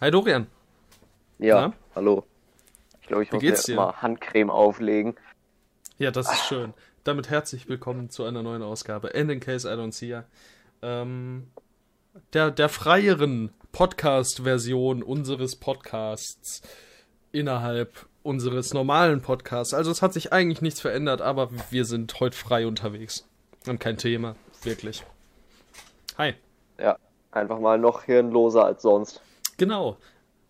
Hi Dorian. Ja, Na? hallo. Ich glaube, ich Wie muss dir? mal Handcreme auflegen. Ja, das ist schön. Damit herzlich willkommen zu einer neuen Ausgabe. And in case I don't see ya. Ähm, der, der freieren Podcast-Version unseres Podcasts innerhalb unseres normalen Podcasts. Also es hat sich eigentlich nichts verändert, aber wir sind heute frei unterwegs. Und kein Thema. Wirklich. Hi. Ja, einfach mal noch hirnloser als sonst. Genau.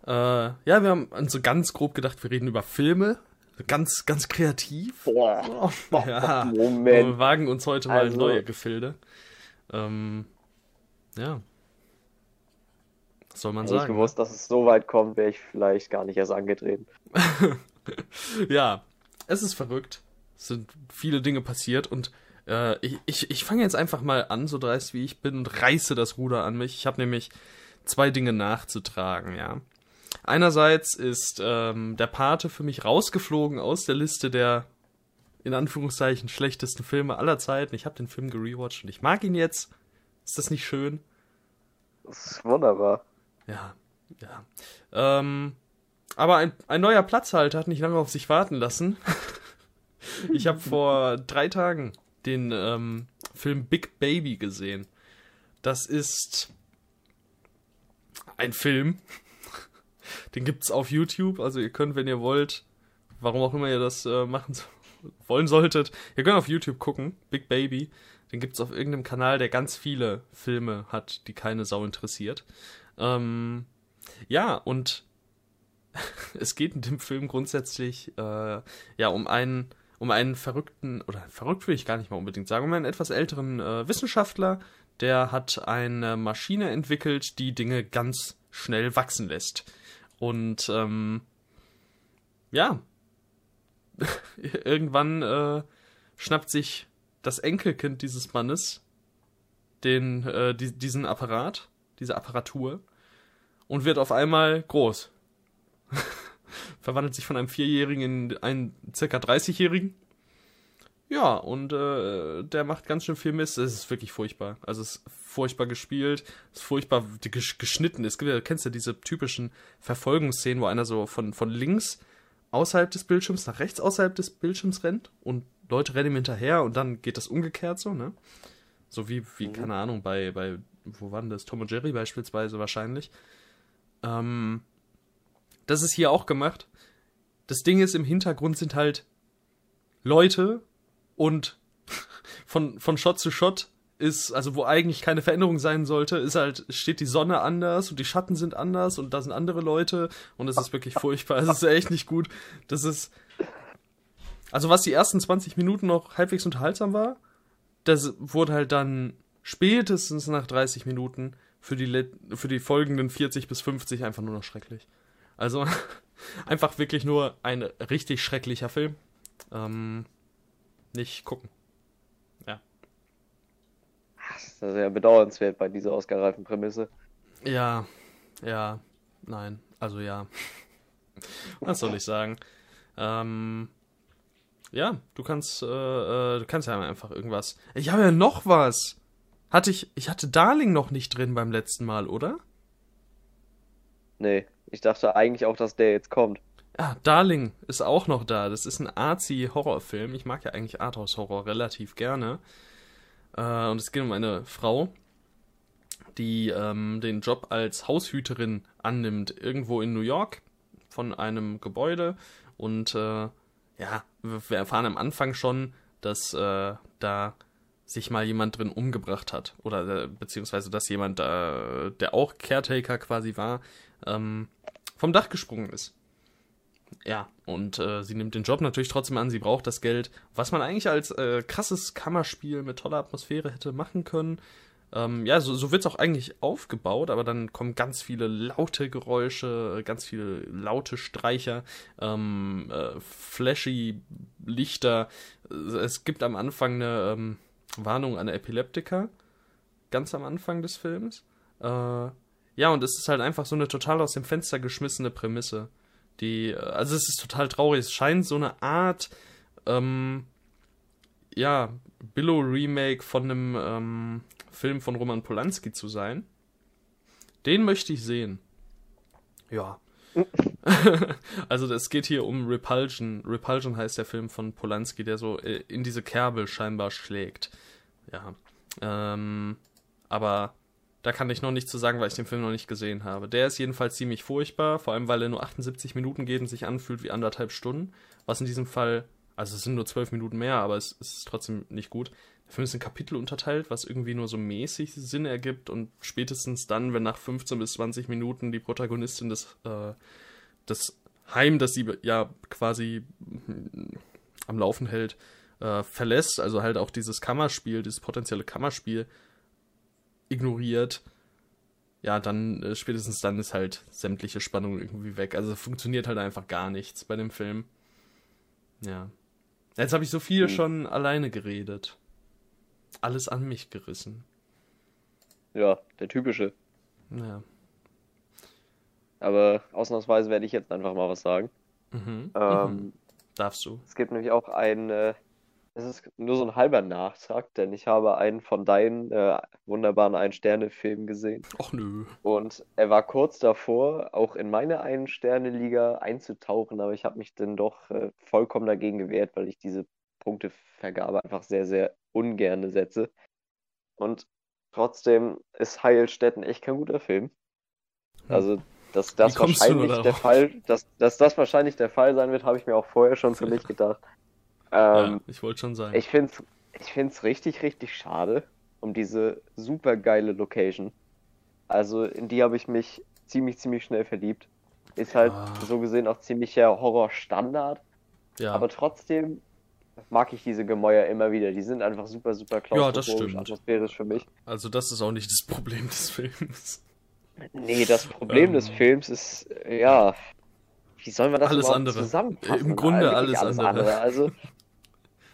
Äh, ja, wir haben so ganz grob gedacht, wir reden über Filme. Ganz, ganz kreativ. Boah, Ja. Moment. wir wagen uns heute mal Also- neue Gefilde. Ähm, ja. Was soll man Hätte ich sagen? gewusst, dass es so weit kommt, wäre ich vielleicht gar nicht erst angetreten. Ja, es ist verrückt. Es sind viele Dinge passiert und äh, ich, ich, ich fange jetzt einfach mal an, so dreist wie ich bin, und reiße das Ruder an mich. Ich habe nämlich zwei Dinge nachzutragen, ja. Einerseits ist ähm, der Pate für mich rausgeflogen aus der Liste der in Anführungszeichen schlechtesten Filme aller Zeiten. Ich habe den Film gerewatcht und ich mag ihn jetzt. Ist das nicht schön? Das ist wunderbar. Ja, ja. Ähm, aber ein, ein neuer Platzhalter hat nicht lange auf sich warten lassen. ich habe vor drei Tagen den ähm, Film Big Baby gesehen. Das ist ein Film. Den gibt's auf YouTube. Also ihr könnt, wenn ihr wollt, warum auch immer ihr das äh, machen so- wollen solltet, ihr könnt auf YouTube gucken. Big Baby. Den gibt's auf irgendeinem Kanal, der ganz viele Filme hat, die keine Sau interessiert. Ähm, ja, und es geht in dem Film grundsätzlich äh, ja um einen um einen verrückten oder verrückt will ich gar nicht mal unbedingt sagen, um einen etwas älteren äh, Wissenschaftler, der hat eine Maschine entwickelt, die Dinge ganz schnell wachsen lässt. Und ähm, ja, irgendwann äh, schnappt sich das Enkelkind dieses Mannes den äh, die, diesen Apparat, diese Apparatur und wird auf einmal groß. Verwandelt sich von einem Vierjährigen in einen circa 30-Jährigen. Ja, und äh, der macht ganz schön viel Mist. Es ist wirklich furchtbar. Also es ist furchtbar gespielt, es ist furchtbar gesch geschnitten. Es gibt ja, kennst du diese typischen Verfolgungsszenen, wo einer so von, von links außerhalb des Bildschirms nach rechts außerhalb des Bildschirms rennt und Leute rennen ihm hinterher und dann geht das umgekehrt so, ne? So wie, wie, Mhm. keine Ahnung, bei, bei, wo waren das? Tom und Jerry beispielsweise wahrscheinlich. Ähm, das ist hier auch gemacht. Das Ding ist, im Hintergrund sind halt Leute und von, von Shot zu Shot ist, also wo eigentlich keine Veränderung sein sollte, ist halt, steht die Sonne anders und die Schatten sind anders und da sind andere Leute und es ist wirklich furchtbar. Es ist echt nicht gut. Das ist, also was die ersten 20 Minuten noch halbwegs unterhaltsam war, das wurde halt dann spätestens nach 30 Minuten für die, für die folgenden 40 bis 50 einfach nur noch schrecklich. Also einfach wirklich nur ein richtig schrecklicher Film. Ähm, nicht gucken. Das ist ja bedauernswert bei dieser ausgereiften Prämisse. Ja, ja, nein, also ja. Was soll ich sagen? Ähm, ja, du kannst, äh, äh, du kannst ja einfach irgendwas. Ich habe ja noch was. Hatte ich, ich hatte Darling noch nicht drin beim letzten Mal, oder? Nee, ich dachte eigentlich auch, dass der jetzt kommt. Ah, Darling ist auch noch da. Das ist ein Arzi-Horrorfilm. Ich mag ja eigentlich Arthouse-Horror relativ gerne. Äh, und es geht um eine Frau, die ähm, den Job als Haushüterin annimmt, irgendwo in New York von einem Gebäude. Und äh, ja, wir erfahren am Anfang schon, dass äh, da sich mal jemand drin umgebracht hat. Oder äh, beziehungsweise, dass jemand, äh, der auch Caretaker quasi war, ähm, vom Dach gesprungen ist. Ja, und äh, sie nimmt den Job natürlich trotzdem an, sie braucht das Geld, was man eigentlich als äh, krasses Kammerspiel mit toller Atmosphäre hätte machen können. Ähm, ja, so, so wird es auch eigentlich aufgebaut, aber dann kommen ganz viele laute Geräusche, ganz viele laute Streicher, ähm, äh, flashy Lichter. Es gibt am Anfang eine ähm, Warnung an Epileptiker, ganz am Anfang des Films. Äh, ja, und es ist halt einfach so eine total aus dem Fenster geschmissene Prämisse. Die, also es ist total traurig. Es scheint so eine Art, ähm, ja, Billow-Remake von einem ähm, Film von Roman Polanski zu sein. Den möchte ich sehen. Ja. also es geht hier um Repulsion. Repulsion heißt der Film von Polanski, der so äh, in diese Kerbe scheinbar schlägt. Ja. Ähm, aber da kann ich noch nichts zu sagen, weil ich den Film noch nicht gesehen habe. Der ist jedenfalls ziemlich furchtbar, vor allem weil er nur 78 Minuten geht und sich anfühlt wie anderthalb Stunden. Was in diesem Fall, also es sind nur 12 Minuten mehr, aber es, es ist trotzdem nicht gut. Der Film ist in Kapitel unterteilt, was irgendwie nur so mäßig Sinn ergibt und spätestens dann, wenn nach 15 bis 20 Minuten die Protagonistin des, äh, das Heim, das sie ja quasi am Laufen hält, äh, verlässt, also halt auch dieses Kammerspiel, dieses potenzielle Kammerspiel ignoriert, ja, dann äh, spätestens dann ist halt sämtliche Spannung irgendwie weg. Also funktioniert halt einfach gar nichts bei dem Film. Ja. Jetzt habe ich so viel mhm. schon alleine geredet. Alles an mich gerissen. Ja, der typische. Ja. Aber ausnahmsweise werde ich jetzt einfach mal was sagen. Mhm. Ähm, mhm. Darfst du. Es gibt nämlich auch ein äh, es ist nur so ein halber Nachtrag, denn ich habe einen von deinen äh, wunderbaren Ein-Sterne-Filmen gesehen. Och nö. Und er war kurz davor, auch in meine Ein-Sterne-Liga einzutauchen, aber ich habe mich dann doch äh, vollkommen dagegen gewehrt, weil ich diese Punktevergabe einfach sehr, sehr ungern setze. Und trotzdem ist Heilstätten echt kein guter Film. Hm. Also, dass das wahrscheinlich der Fall, dass, dass das wahrscheinlich der Fall sein wird, habe ich mir auch vorher schon für mich gedacht. Ähm, ja, ich wollte schon sagen. Ich finde es ich find's richtig, richtig schade um diese super geile Location. Also in die habe ich mich ziemlich, ziemlich schnell verliebt. Ist halt ah. so gesehen auch ziemlicher Horror-Standard. Ja. Aber trotzdem mag ich diese Gemäuer immer wieder. Die sind einfach super, super klaustrophobisch, ja, atmosphärisch für mich. Also das ist auch nicht das Problem des Films. Nee, das Problem ähm. des Films ist, ja, wie soll man das alles andere. zusammenfassen? Im Grunde alles, alles andere. andere. Also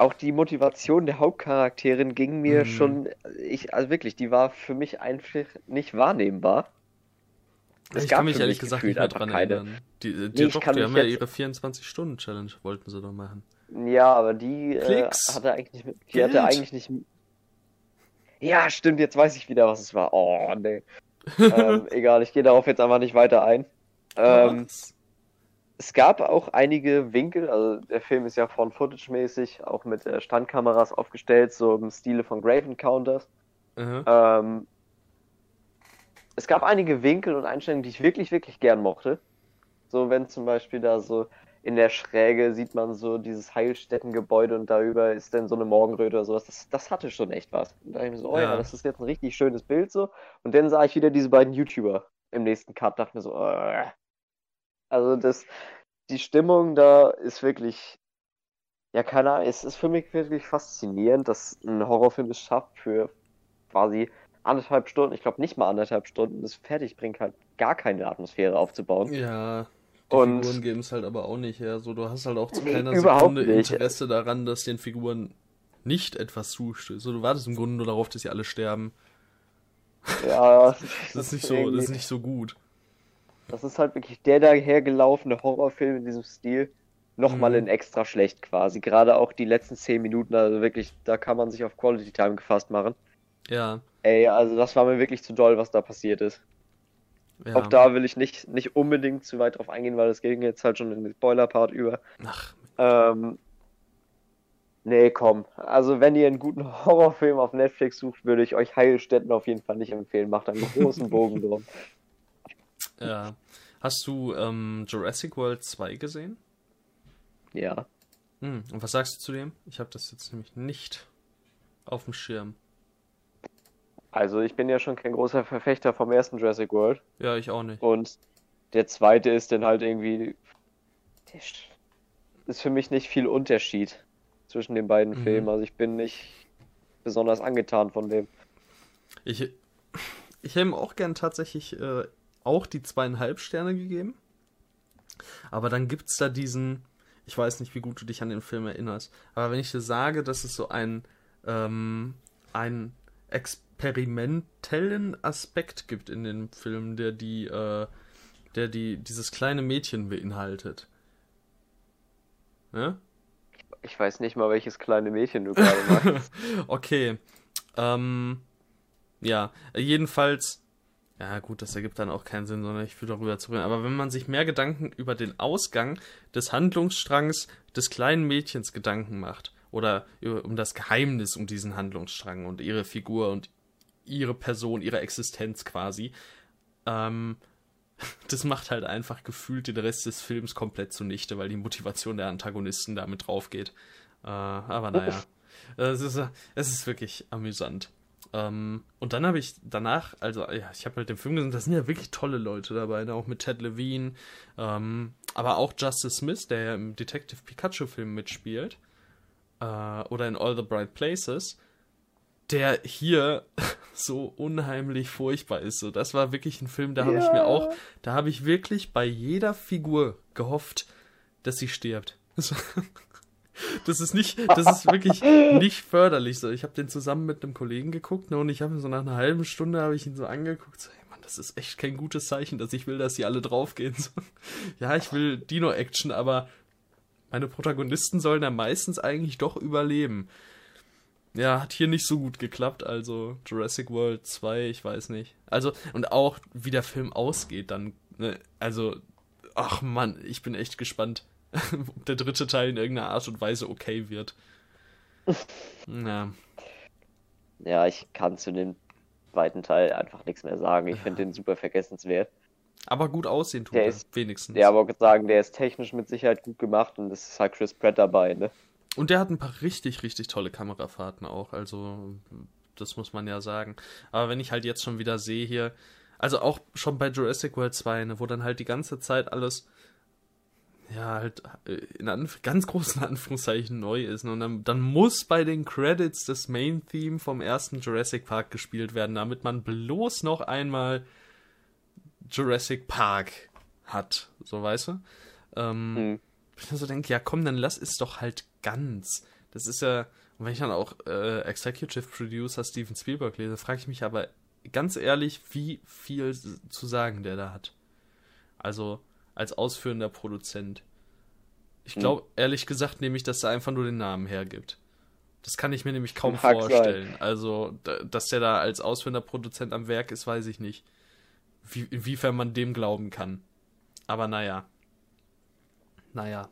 auch die Motivation der Hauptcharakterin ging mir mhm. schon, ich, also wirklich, die war für mich einfach nicht wahrnehmbar. Es ich kann mich ehrlich gesagt nicht mehr dran keine. erinnern. Die, die, nee, doch, die haben ja ihre 24-Stunden-Challenge, wollten sie doch machen. Ja, aber die äh, hatte eigentlich nicht, die hatte eigentlich nicht. Ja, stimmt, jetzt weiß ich wieder, was es war. Oh, nee. ähm, egal, ich gehe darauf jetzt einfach nicht weiter ein. Ähm, es gab auch einige Winkel, also der Film ist ja von Footage-mäßig, auch mit äh, Standkameras aufgestellt, so im Stile von Grave Encounters. Mhm. Ähm, es gab einige Winkel und Einstellungen, die ich wirklich, wirklich gern mochte. So, wenn zum Beispiel da so in der Schräge sieht man so dieses Heilstättengebäude und darüber ist dann so eine Morgenröte oder sowas. Das, das hatte schon echt was. Und da dachte ich mir so, oh ja. ja. das ist jetzt ein richtig schönes Bild so. Und dann sah ich wieder diese beiden YouTuber im nächsten Cut, dachte mir so, oh, also das, die Stimmung da ist wirklich, ja, keine Ahnung, es ist für mich wirklich faszinierend, dass ein Horrorfilm es schafft, für quasi anderthalb Stunden, ich glaube nicht mal anderthalb Stunden, das fertig bringt halt gar keine Atmosphäre aufzubauen. Ja. Die und Figuren geben es halt aber auch nicht her. So, du hast halt auch zu nee, keiner Sekunde Interesse daran, dass den Figuren nicht etwas zustößt. So, du wartest im Grunde nur darauf, dass sie alle sterben. Ja, das, das ist nicht so, das ist nicht so gut. Das ist halt wirklich der dahergelaufene Horrorfilm in diesem Stil. Nochmal mhm. in extra schlecht quasi. Gerade auch die letzten 10 Minuten, also wirklich, da kann man sich auf Quality Time gefasst machen. Ja. Ey, also das war mir wirklich zu doll, was da passiert ist. Ja. Auch da will ich nicht, nicht unbedingt zu weit drauf eingehen, weil das ging jetzt halt schon in den Spoiler-Part über. Ach. Ähm, nee, komm. Also, wenn ihr einen guten Horrorfilm auf Netflix sucht, würde ich euch Heilstätten auf jeden Fall nicht empfehlen. Macht einen großen Bogen drum. Ja. Hast du ähm, Jurassic World 2 gesehen? Ja. Hm. Und was sagst du zu dem? Ich habe das jetzt nämlich nicht auf dem Schirm. Also ich bin ja schon kein großer Verfechter vom ersten Jurassic World. Ja, ich auch nicht. Und der zweite ist dann halt irgendwie. Ist für mich nicht viel Unterschied zwischen den beiden mhm. Filmen. Also ich bin nicht besonders angetan von dem. Ich, ich hätte auch gern tatsächlich äh, auch die zweieinhalb Sterne gegeben. Aber dann gibt es da diesen, ich weiß nicht, wie gut du dich an den Film erinnerst, aber wenn ich dir sage, dass es so ein, ähm, einen experimentellen Aspekt gibt in dem Film, der die, äh, der die, dieses kleine Mädchen beinhaltet. Ja? Ich weiß nicht mal, welches kleine Mädchen du gerade meinst. okay. Ähm, ja, jedenfalls Ja, gut, das ergibt dann auch keinen Sinn, sondern ich will darüber zu reden. Aber wenn man sich mehr Gedanken über den Ausgang des Handlungsstrangs des kleinen Mädchens Gedanken macht, oder um das Geheimnis um diesen Handlungsstrang und ihre Figur und ihre Person, ihre Existenz quasi, ähm, das macht halt einfach gefühlt den Rest des Films komplett zunichte, weil die Motivation der Antagonisten damit drauf geht. Äh, aber naja, es ist, es ist wirklich amüsant. Ähm, und dann habe ich danach, also ja, ich habe halt den Film gesehen, da sind ja wirklich tolle Leute dabei, ne? auch mit Ted Levine, ähm, aber auch Justice Smith, der ja im Detective Pikachu-Film mitspielt, äh, oder in All the Bright Places, der hier so unheimlich furchtbar ist. So, das war wirklich ein Film, da habe ja. ich mir auch, da habe ich wirklich bei jeder Figur gehofft, dass sie stirbt. Das ist nicht, das ist wirklich nicht förderlich so. Ich habe den zusammen mit einem Kollegen geguckt ne, und ich habe so nach einer halben Stunde habe ich ihn so angeguckt, so, hey Mann, das ist echt kein gutes Zeichen, dass ich will, dass sie alle draufgehen. So, ja, ich will Dino-Action, aber meine Protagonisten sollen ja meistens eigentlich doch überleben. Ja, hat hier nicht so gut geklappt, also Jurassic World 2, ich weiß nicht. Also, und auch wie der Film ausgeht, dann, ne, also, ach Mann, ich bin echt gespannt ob der dritte Teil in irgendeiner Art und Weise okay wird. ja. Ja, ich kann zu dem zweiten Teil einfach nichts mehr sagen. Ich finde den super vergessenswert. Aber gut aussehen tut der er, ist, wenigstens. Ja, aber sagen, der ist technisch mit Sicherheit gut gemacht und es ist halt Chris Pratt dabei, ne? Und der hat ein paar richtig, richtig tolle Kamerafahrten auch, also das muss man ja sagen. Aber wenn ich halt jetzt schon wieder sehe hier, also auch schon bei Jurassic World 2, ne, wo dann halt die ganze Zeit alles ja, halt äh, in Anf ganz großen Anführungszeichen neu ist. Und dann, dann, muss bei den Credits das Main-Theme vom ersten Jurassic Park gespielt werden, damit man bloß noch einmal Jurassic Park hat. So, weißt du? Ähm, hm. Ich so denke, ja komm, dann lass es doch halt ganz. Das ist ja, und wenn ich dann auch äh, Executive Producer Steven Spielberg lese, frage ich mich aber ganz ehrlich, wie viel zu sagen der da hat. Also, als ausführender Produzent. Ich glaube, hm. ehrlich gesagt, nehme ich, dass er einfach nur den Namen hergibt. Das kann ich mir nämlich kaum Mag vorstellen. Sein. Also, dass der da als ausführender Produzent am Werk ist, weiß ich nicht. Wie, inwiefern man dem glauben kann. Aber naja. Naja.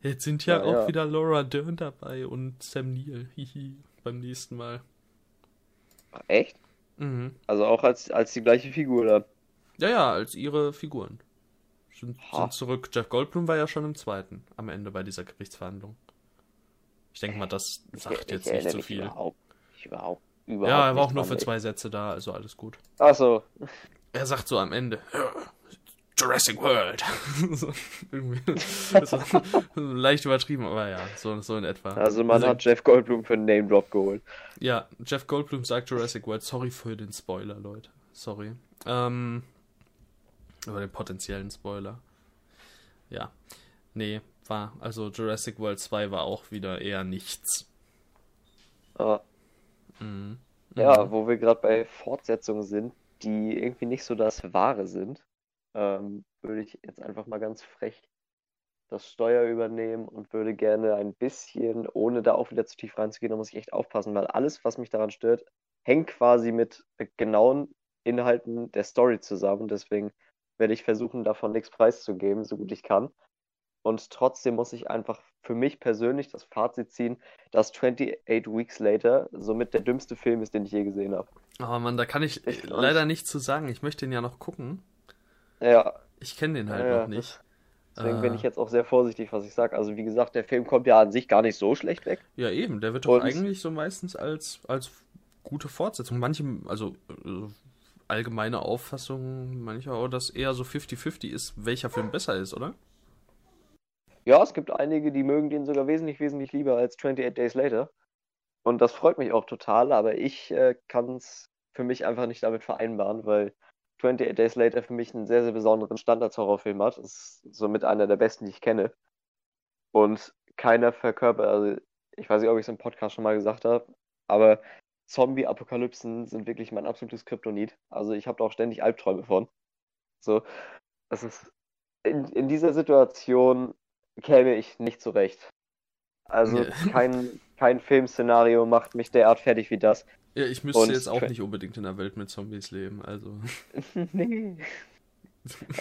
Jetzt sind ja, ja auch ja. wieder Laura Dern dabei und Sam Neill. Hihi. Beim nächsten Mal. Echt? Mhm. Also auch als, als die gleiche Figur da. Ja, ja, als ihre Figuren sind, sind zurück. Jeff Goldblum war ja schon im zweiten, am Ende bei dieser Gerichtsverhandlung. Ich denke mal, das sagt ich, jetzt ich nicht so viel. Überhaupt, ich überhaupt, überhaupt ja, er war auch nur für zwei Sätze da, also alles gut. Ach so. Er sagt so am Ende, Jurassic World. so, irgendwie. so, leicht übertrieben, aber ja, so, so in etwa. Also man also, hat Jeff Goldblum für einen Name Drop geholt. Ja, Jeff Goldblum sagt Jurassic World. Sorry für den Spoiler, Leute. Sorry. Ähm, über den potenziellen Spoiler. Ja. Nee, war. Also Jurassic World 2 war auch wieder eher nichts. Ah. Mhm. Ja, mhm. wo wir gerade bei Fortsetzungen sind, die irgendwie nicht so das Wahre sind, ähm, würde ich jetzt einfach mal ganz frech das Steuer übernehmen und würde gerne ein bisschen, ohne da auch wieder zu tief reinzugehen, da muss ich echt aufpassen, weil alles, was mich daran stört, hängt quasi mit genauen Inhalten der Story zusammen. Deswegen werde ich versuchen, davon nichts preiszugeben, so gut ich kann. Und trotzdem muss ich einfach für mich persönlich das Fazit ziehen, dass 28 Weeks Later somit der dümmste Film ist, den ich je gesehen habe. Oh Mann, da kann ich Echt? leider nichts zu sagen. Ich möchte ihn ja noch gucken. Ja. Ich kenne den halt ja, noch nicht. Deswegen äh, bin ich jetzt auch sehr vorsichtig, was ich sage. Also wie gesagt, der Film kommt ja an sich gar nicht so schlecht weg. Ja, eben. Der wird doch Und eigentlich so meistens als, als gute Fortsetzung. Manche, also äh, allgemeine Auffassung mancher dass eher so 50-50 ist, welcher Film besser ist, oder? Ja, es gibt einige, die mögen den sogar wesentlich, wesentlich lieber als 28 Days Later. Und das freut mich auch total, aber ich äh, kann es für mich einfach nicht damit vereinbaren, weil 28 Days Later für mich einen sehr, sehr besonderen Standards-Horrorfilm hat. Ist somit einer der besten, die ich kenne. Und keiner verkörpert, also ich weiß nicht, ob ich es im Podcast schon mal gesagt habe, aber Zombie-Apokalypsen sind wirklich mein absolutes Kryptonit. Also ich habe da auch ständig Albträume von. So, das ist in, in dieser Situation käme ich nicht zurecht. Also kein, kein Filmszenario macht mich derart fertig wie das. Ja, ich müsste Und jetzt auch nicht unbedingt in der Welt mit Zombies leben, also. nee.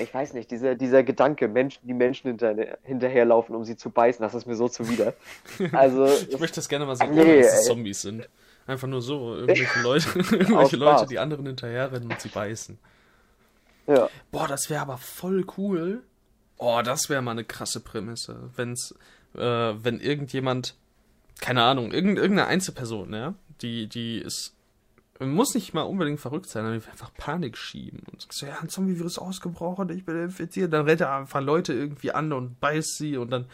Ich weiß nicht, dieser, dieser Gedanke, Menschen, die Menschen hinter, hinterherlaufen, um sie zu beißen, das ist mir so zuwider. Also, ich möchte das gerne mal sehen, nee, dass es Zombies sind. Einfach nur so, irgendwelche Leute, irgendwelche Leute, die anderen hinterherrennen und sie beißen. Ja. Boah, das wäre aber voll cool. Oh, das wäre mal eine krasse Prämisse. Wenn's, äh, wenn irgendjemand, keine Ahnung, irgendeine Einzelperson, ja, die, die ist muss nicht mal unbedingt verrückt sein, sondern einfach Panik schieben. Und so, ja, ein Zombie-Virus ausgebrochen, ich bin infiziert. Dann rennt er einfach Leute irgendwie an und beißt sie und dann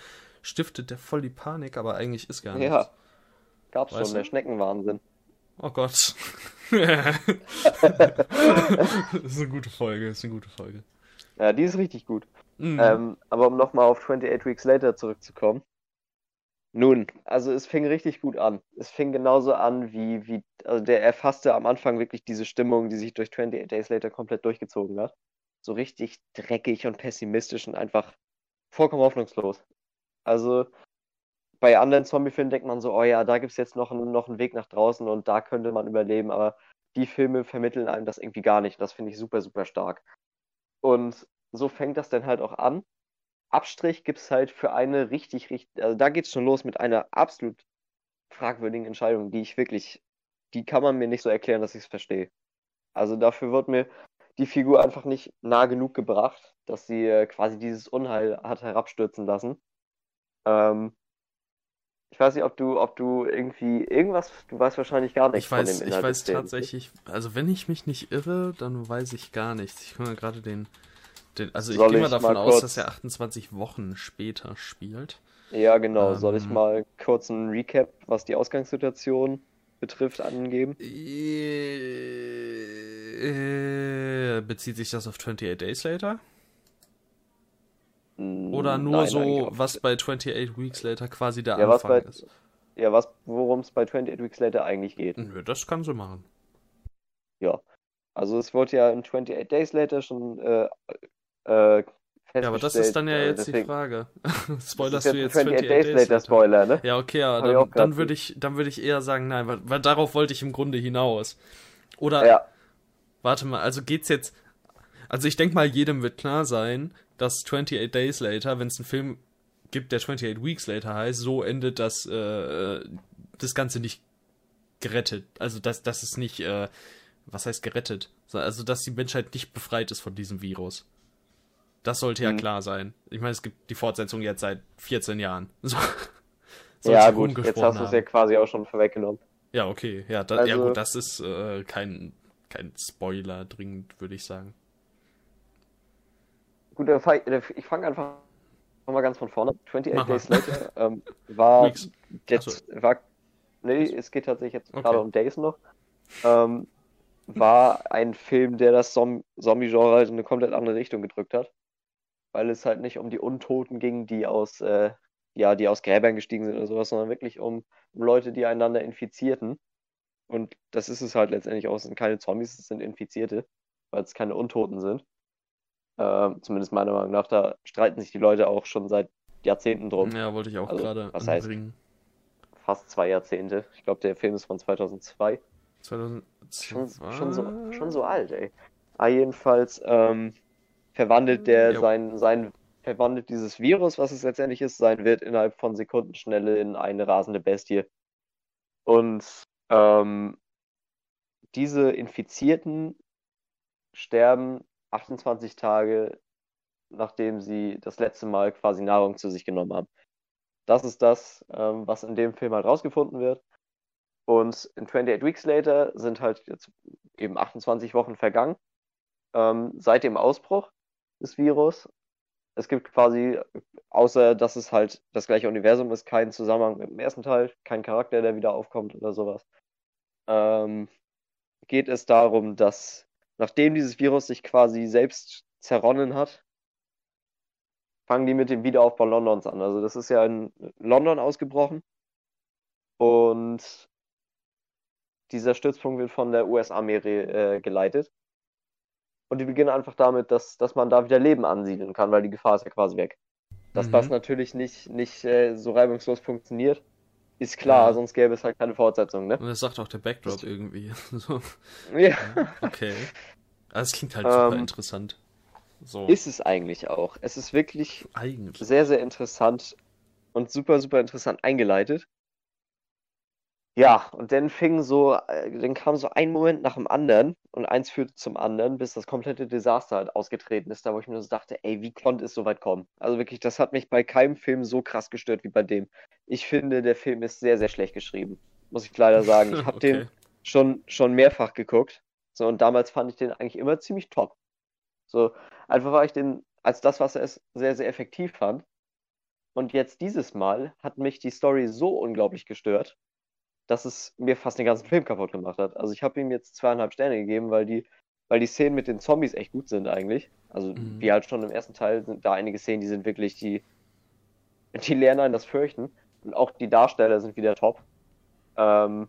stiftet der voll die Panik, aber eigentlich ist gar nichts. Ja, gab's weißt schon, du? der Schneckenwahnsinn. Oh Gott. das ist eine gute Folge, das ist eine gute Folge. Ja, die ist richtig gut. Mhm. Ähm, aber um nochmal auf 28 Weeks Later zurückzukommen. Nun, also es fing richtig gut an. Es fing genauso an, wie, wie, also der erfasste am Anfang wirklich diese Stimmung, die sich durch 28 Days Later komplett durchgezogen hat. So richtig dreckig und pessimistisch und einfach vollkommen hoffnungslos. Also bei anderen Zombie-Filmen denkt man so, oh ja, da gibt es jetzt noch, noch einen Weg nach draußen und da könnte man überleben, aber die Filme vermitteln einem das irgendwie gar nicht. Das finde ich super, super stark. Und so fängt das dann halt auch an. Abstrich gibt es halt für eine richtig, richtig, also da geht es schon los mit einer absolut fragwürdigen Entscheidung, die ich wirklich, die kann man mir nicht so erklären, dass ich es verstehe. Also dafür wird mir die Figur einfach nicht nah genug gebracht, dass sie äh, quasi dieses Unheil hat herabstürzen lassen. Ähm, ich weiß nicht, ob du, ob du irgendwie irgendwas, du weißt wahrscheinlich gar nichts ich weiß, von dem Inhalt. Ich weiß tatsächlich, also wenn ich mich nicht irre, dann weiß ich gar nichts. Ich kann gerade den den, also ich gehe mal davon mal aus, dass er 28 Wochen später spielt. Ja, genau. Ähm, Soll ich ähm, mal kurz einen Recap, was die Ausgangssituation betrifft, angeben? Äh, bezieht sich das auf 28 Days Later? Hm, Oder nur Nein, so, was bei 28 Weeks Later quasi der ja, Anfang bei, ist? Ja, was, worum es bei 28 Weeks Later eigentlich geht. Nö, das kann sie machen. Ja. Also es wurde ja in 28 Days Later schon äh, äh, ja, aber das ist dann ja äh, jetzt deswegen, die Frage. Spoilerst du jetzt 28 Days, Days Later Spoiler, ne? Ja, okay, ja, dann, dann würde ich, dann würde ich eher sagen, nein, weil, weil, darauf wollte ich im Grunde hinaus. Oder, ja. warte mal, also geht's jetzt, also ich denke mal, jedem wird klar sein, dass 28 Days Later, wenn es einen Film gibt, der 28 Weeks Later heißt, so endet das, äh, das Ganze nicht gerettet. Also, dass, dass es nicht, äh, was heißt gerettet? Also, dass die Menschheit nicht befreit ist von diesem Virus. Das sollte ja mhm. klar sein. Ich meine, es gibt die Fortsetzung jetzt seit 14 Jahren. So, ja, gut, jetzt hast du es ja quasi auch schon vorweggenommen. Ja, okay. Ja, da, also, ja gut, das ist äh, kein, kein Spoiler dringend, würde ich sagen. Gut, ich fange einfach nochmal ganz von vorne. 28 Mach Days Later ähm, war jetzt, so. war, nee, es geht tatsächlich jetzt okay. gerade um Days noch. Ähm, war ein Film, der das Zombie-Genre halt in eine komplett andere Richtung gedrückt hat weil es halt nicht um die Untoten ging, die aus, äh, ja, die aus Gräbern gestiegen sind oder sowas, sondern wirklich um, um Leute, die einander infizierten. Und das ist es halt letztendlich auch. Es sind keine Zombies, es sind Infizierte, weil es keine Untoten sind. Äh, zumindest meiner Meinung nach. Da streiten sich die Leute auch schon seit Jahrzehnten drum. Ja, wollte ich auch also, gerade was anbringen. Heißt, fast zwei Jahrzehnte. Ich glaube, der Film ist von 2002. 2002? Schon, schon, so, schon so alt, ey. Ah, jedenfalls, ähm, verwandelt der jo. sein, sein, verwandelt dieses Virus, was es letztendlich ist, sein Wirt innerhalb von Sekundenschnelle in eine rasende Bestie. Und ähm, diese Infizierten sterben 28 Tage, nachdem sie das letzte Mal quasi Nahrung zu sich genommen haben. Das ist das, ähm, was in dem Film halt rausgefunden wird. Und in 28 Weeks Later sind halt jetzt eben 28 Wochen vergangen ähm, seit dem Ausbruch des Virus. Es gibt quasi, außer dass es halt das gleiche Universum ist, keinen Zusammenhang mit dem ersten Teil, kein Charakter, der wieder aufkommt oder sowas. Ähm, geht es darum, dass nachdem dieses Virus sich quasi selbst zerronnen hat, fangen die mit dem Wiederaufbau Londons an. Also das ist ja in London ausgebrochen und dieser Stützpunkt wird von der US-Armee äh, geleitet. Und die beginnen einfach damit, dass, dass man da wieder Leben ansiedeln kann, weil die Gefahr ist ja quasi weg. Dass mhm. das natürlich nicht, nicht äh, so reibungslos funktioniert, Ist klar, ja. sonst gäbe es halt keine Fortsetzung, ne? Und das sagt auch der Backdrop irgendwie. so. Ja. Okay. Also es klingt halt super ähm, interessant. So. Ist es eigentlich auch. Es ist wirklich eigentlich. sehr, sehr interessant und super, super interessant eingeleitet. Ja, und dann fing so, äh, dann kam so ein Moment nach dem anderen und eins führte zum anderen, bis das komplette Desaster halt ausgetreten ist, da wo ich mir so dachte, ey, wie konnte es so weit kommen? Also wirklich, das hat mich bei keinem Film so krass gestört wie bei dem. Ich finde, der Film ist sehr, sehr schlecht geschrieben, muss ich leider sagen. Ich habe okay. den schon, schon mehrfach geguckt. So, und damals fand ich den eigentlich immer ziemlich top. So, einfach weil ich den als das, was er ist, sehr, sehr effektiv fand. Und jetzt dieses Mal hat mich die Story so unglaublich gestört, dass es mir fast den ganzen Film kaputt gemacht hat. Also ich habe ihm jetzt zweieinhalb Sterne gegeben, weil die, weil die Szenen mit den Zombies echt gut sind eigentlich. Also mhm. wie halt schon im ersten Teil sind da einige Szenen, die sind wirklich, die, die lernen einen das Fürchten. Und auch die Darsteller sind wieder top. Ähm,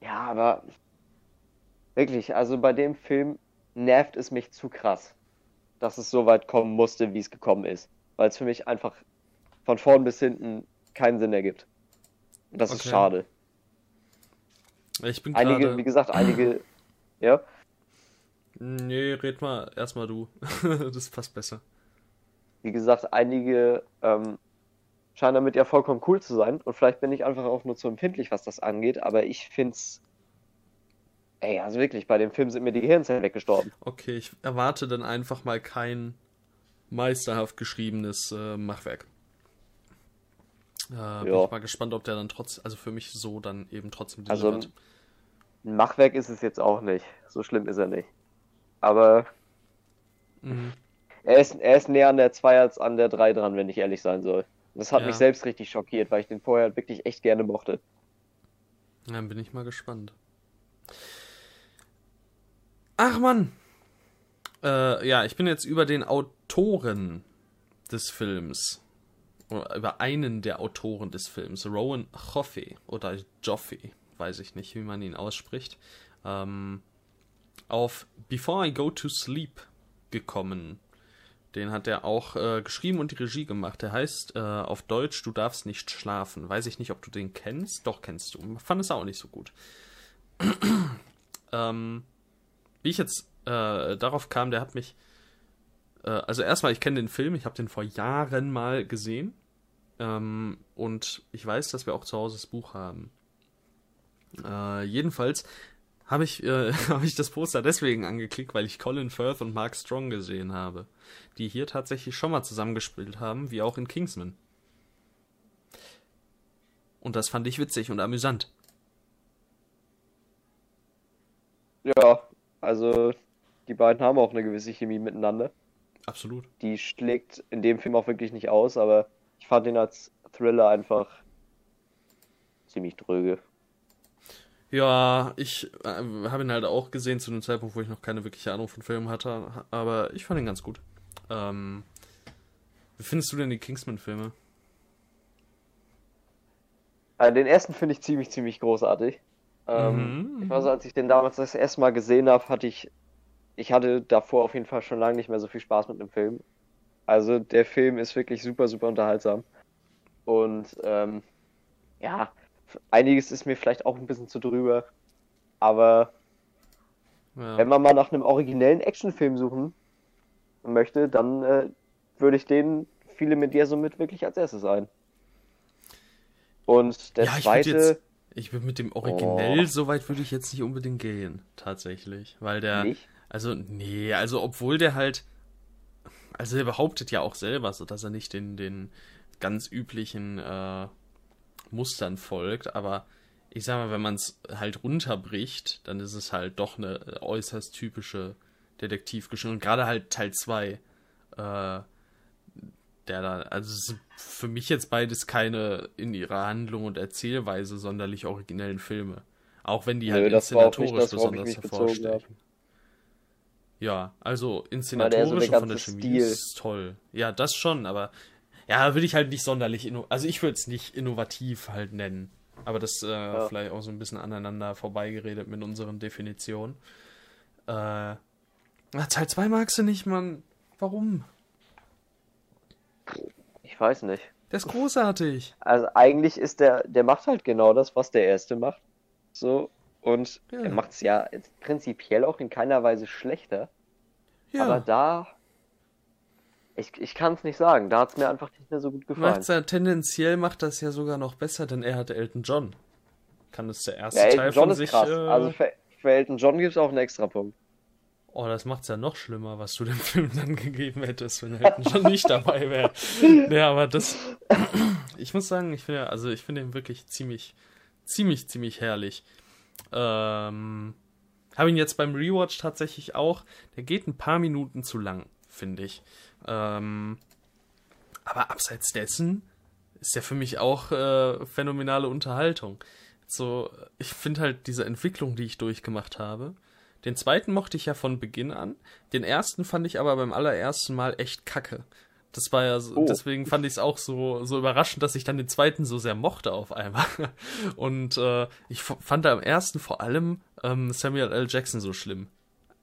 ja, aber wirklich, also bei dem Film nervt es mich zu krass, dass es so weit kommen musste, wie es gekommen ist. Weil es für mich einfach von vorn bis hinten keinen Sinn ergibt. Und das okay. ist schade. Ich bin einige, grade... wie gesagt, einige. ja. Nee, red mal erstmal du. das passt besser. Wie gesagt, einige ähm, scheinen damit ja vollkommen cool zu sein. Und vielleicht bin ich einfach auch nur zu empfindlich, was das angeht. Aber ich find's Ey, also wirklich, bei dem Film sind mir die Gehirnzellen weggestorben. Okay, ich erwarte dann einfach mal kein meisterhaft geschriebenes äh, Machwerk. Äh, ja. Bin ich mal gespannt, ob der dann trotz, also für mich so dann eben trotzdem Also ein Machwerk ist es jetzt auch nicht. So schlimm ist er nicht. Aber mhm. er, ist, er ist näher an der 2 als an der 3 dran, wenn ich ehrlich sein soll. Das hat ja. mich selbst richtig schockiert, weil ich den vorher wirklich echt gerne mochte. Dann bin ich mal gespannt. Ach man. Äh, ja, ich bin jetzt über den Autoren des Films. Über einen der Autoren des Films, Rowan Joffe oder Joffe, weiß ich nicht, wie man ihn ausspricht, ähm, auf Before I Go to Sleep gekommen. Den hat er auch äh, geschrieben und die Regie gemacht. Der heißt äh, auf Deutsch Du darfst nicht schlafen. Weiß ich nicht, ob du den kennst. Doch, kennst du. Fand es auch nicht so gut. ähm, wie ich jetzt äh, darauf kam, der hat mich. Äh, also erstmal, ich kenne den Film, ich habe den vor Jahren mal gesehen. Ähm, und ich weiß, dass wir auch zu Hause das Buch haben. Äh, jedenfalls habe ich, äh, hab ich das Poster deswegen angeklickt, weil ich Colin Firth und Mark Strong gesehen habe, die hier tatsächlich schon mal zusammengespielt haben, wie auch in Kingsman. Und das fand ich witzig und amüsant. Ja, also, die beiden haben auch eine gewisse Chemie miteinander. Absolut. Die schlägt in dem Film auch wirklich nicht aus, aber ich fand ihn als Thriller einfach ziemlich dröge. Ja, ich äh, habe ihn halt auch gesehen zu einem Zeitpunkt, wo ich noch keine wirkliche Ahnung von Filmen hatte, aber ich fand ihn ganz gut. Ähm, wie findest du denn die Kingsman-Filme? Also den ersten finde ich ziemlich, ziemlich großartig. Ähm, mhm. Ich weiß, als ich den damals das erste Mal gesehen habe, hatte ich, ich hatte davor auf jeden Fall schon lange nicht mehr so viel Spaß mit dem Film. Also der Film ist wirklich super, super unterhaltsam. Und ähm, ja, einiges ist mir vielleicht auch ein bisschen zu drüber. Aber ja. wenn man mal nach einem originellen Actionfilm suchen möchte, dann äh, würde ich den viele mit dir somit wirklich als erstes ein. Und der ja, zweite. Ich bin mit dem Originell, oh. so weit würde ich jetzt nicht unbedingt gehen, tatsächlich. Weil der. Nicht? Also, nee, also obwohl der halt. Also er behauptet ja auch selber, so dass er nicht den, den ganz üblichen äh, Mustern folgt, aber ich sag mal, wenn man es halt runterbricht, dann ist es halt doch eine äußerst typische Detektivgeschichte. Und gerade halt Teil 2, äh, der da, also für mich jetzt beides keine in ihrer Handlung und Erzählweise sonderlich originellen Filme. Auch wenn die halt Nö, inszenatorisch das, besonders hervorstechen. Ja, also inszenatorisch so von der Chemie Stil. ist toll. Ja, das schon, aber ja, würde ich halt nicht sonderlich, also ich würde es nicht innovativ halt nennen. Aber das äh, ja. vielleicht auch so ein bisschen aneinander vorbeigeredet mit unseren Definitionen. Äh, Teil 2 magst du nicht, Mann. Warum? Ich weiß nicht. Der ist großartig. Also eigentlich ist der, der macht halt genau das, was der erste macht. So, und ja. er macht es ja prinzipiell auch in keiner Weise schlechter. Ja. Aber da, ich, ich kann es nicht sagen, da hat es mir einfach nicht mehr so gut gefallen. Macht's ja, tendenziell macht das ja sogar noch besser, denn er hatte Elton John. Kann es der erste ja, Teil John von ist sich... Krass. Äh... Also für, für Elton John gibt es auch einen extra Punkt. Oh, das macht's ja noch schlimmer, was du dem Film dann gegeben hättest, wenn Elton John nicht dabei wäre. Ja, aber das. ich muss sagen, ich finde, also ich finde ihn wirklich ziemlich, ziemlich, ziemlich herrlich. Ähm, habe ihn jetzt beim Rewatch tatsächlich auch. Der geht ein paar Minuten zu lang, finde ich. Ähm, aber abseits dessen ist der für mich auch äh, phänomenale Unterhaltung. So, ich finde halt diese Entwicklung, die ich durchgemacht habe. Den zweiten mochte ich ja von Beginn an. Den ersten fand ich aber beim allerersten Mal echt kacke. Das war ja, so, oh. deswegen fand ich es auch so, so überraschend, dass ich dann den zweiten so sehr mochte auf einmal. Und äh, ich fand da am ersten vor allem ähm, Samuel L. Jackson so schlimm.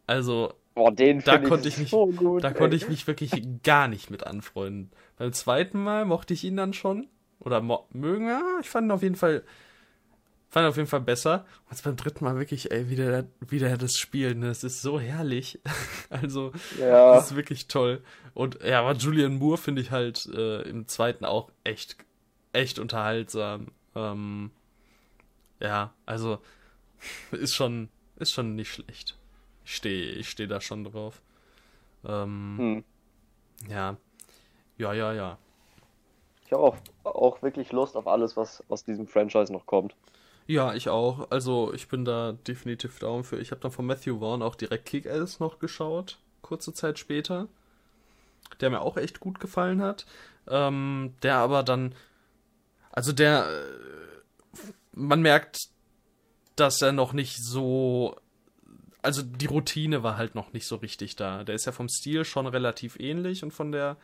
Also, oh, den da konnte ich mich, so gut, da ey. konnte ich mich wirklich gar nicht mit anfreunden. Beim zweiten Mal mochte ich ihn dann schon. Oder mögen, ja, ich fand ihn auf jeden Fall Fand auf jeden Fall besser. Und jetzt beim dritten Mal wirklich, ey, wieder, wieder das Spiel, ne? Das ist so herrlich. also, ja. das ist wirklich toll. Und ja, aber Julian Moore finde ich halt äh, im zweiten auch echt, echt unterhaltsam. Ähm, ja, also ist schon, ist schon nicht schlecht. Ich stehe, ich stehe da schon drauf. Ähm, hm. Ja. Ja, ja, ja. Ich habe auch, auch wirklich Lust auf alles, was aus diesem Franchise noch kommt. Ja, ich auch. Also ich bin da definitiv down für. Ich habe dann von Matthew Vaughn auch direkt Kick-Ass noch geschaut, kurze Zeit später. Der mir auch echt gut gefallen hat. Ähm, der aber dann, also der, äh, man merkt, dass er noch nicht so, also die Routine war halt noch nicht so richtig da. Der ist ja vom Stil schon relativ ähnlich und von der,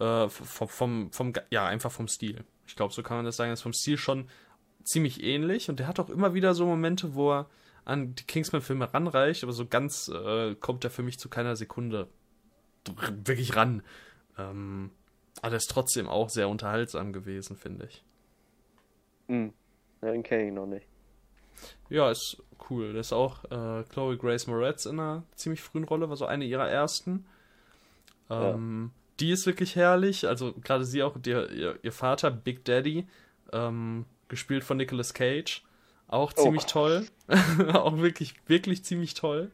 äh, vom, vom, vom, ja, einfach vom Stil. Ich glaube, so kann man das sagen, ist vom Stil schon ziemlich ähnlich und der hat auch immer wieder so Momente, wo er an die Kingsman-Filme ranreicht, aber so ganz äh, kommt er für mich zu keiner Sekunde wirklich ran. Ähm, aber er ist trotzdem auch sehr unterhaltsam gewesen, finde ich. Mhm. Ja, den kenne ich noch nicht. Ja, ist cool. Das ist auch äh, Chloe Grace Moretz in einer ziemlich frühen Rolle, war so eine ihrer ersten. Ähm, ja. Die ist wirklich herrlich. Also gerade sie auch, die, ihr, ihr, Vater, Big Daddy, ähm, gespielt von Nicolas Cage. Auch oh. ziemlich oh. toll. auch wirklich, wirklich ziemlich toll.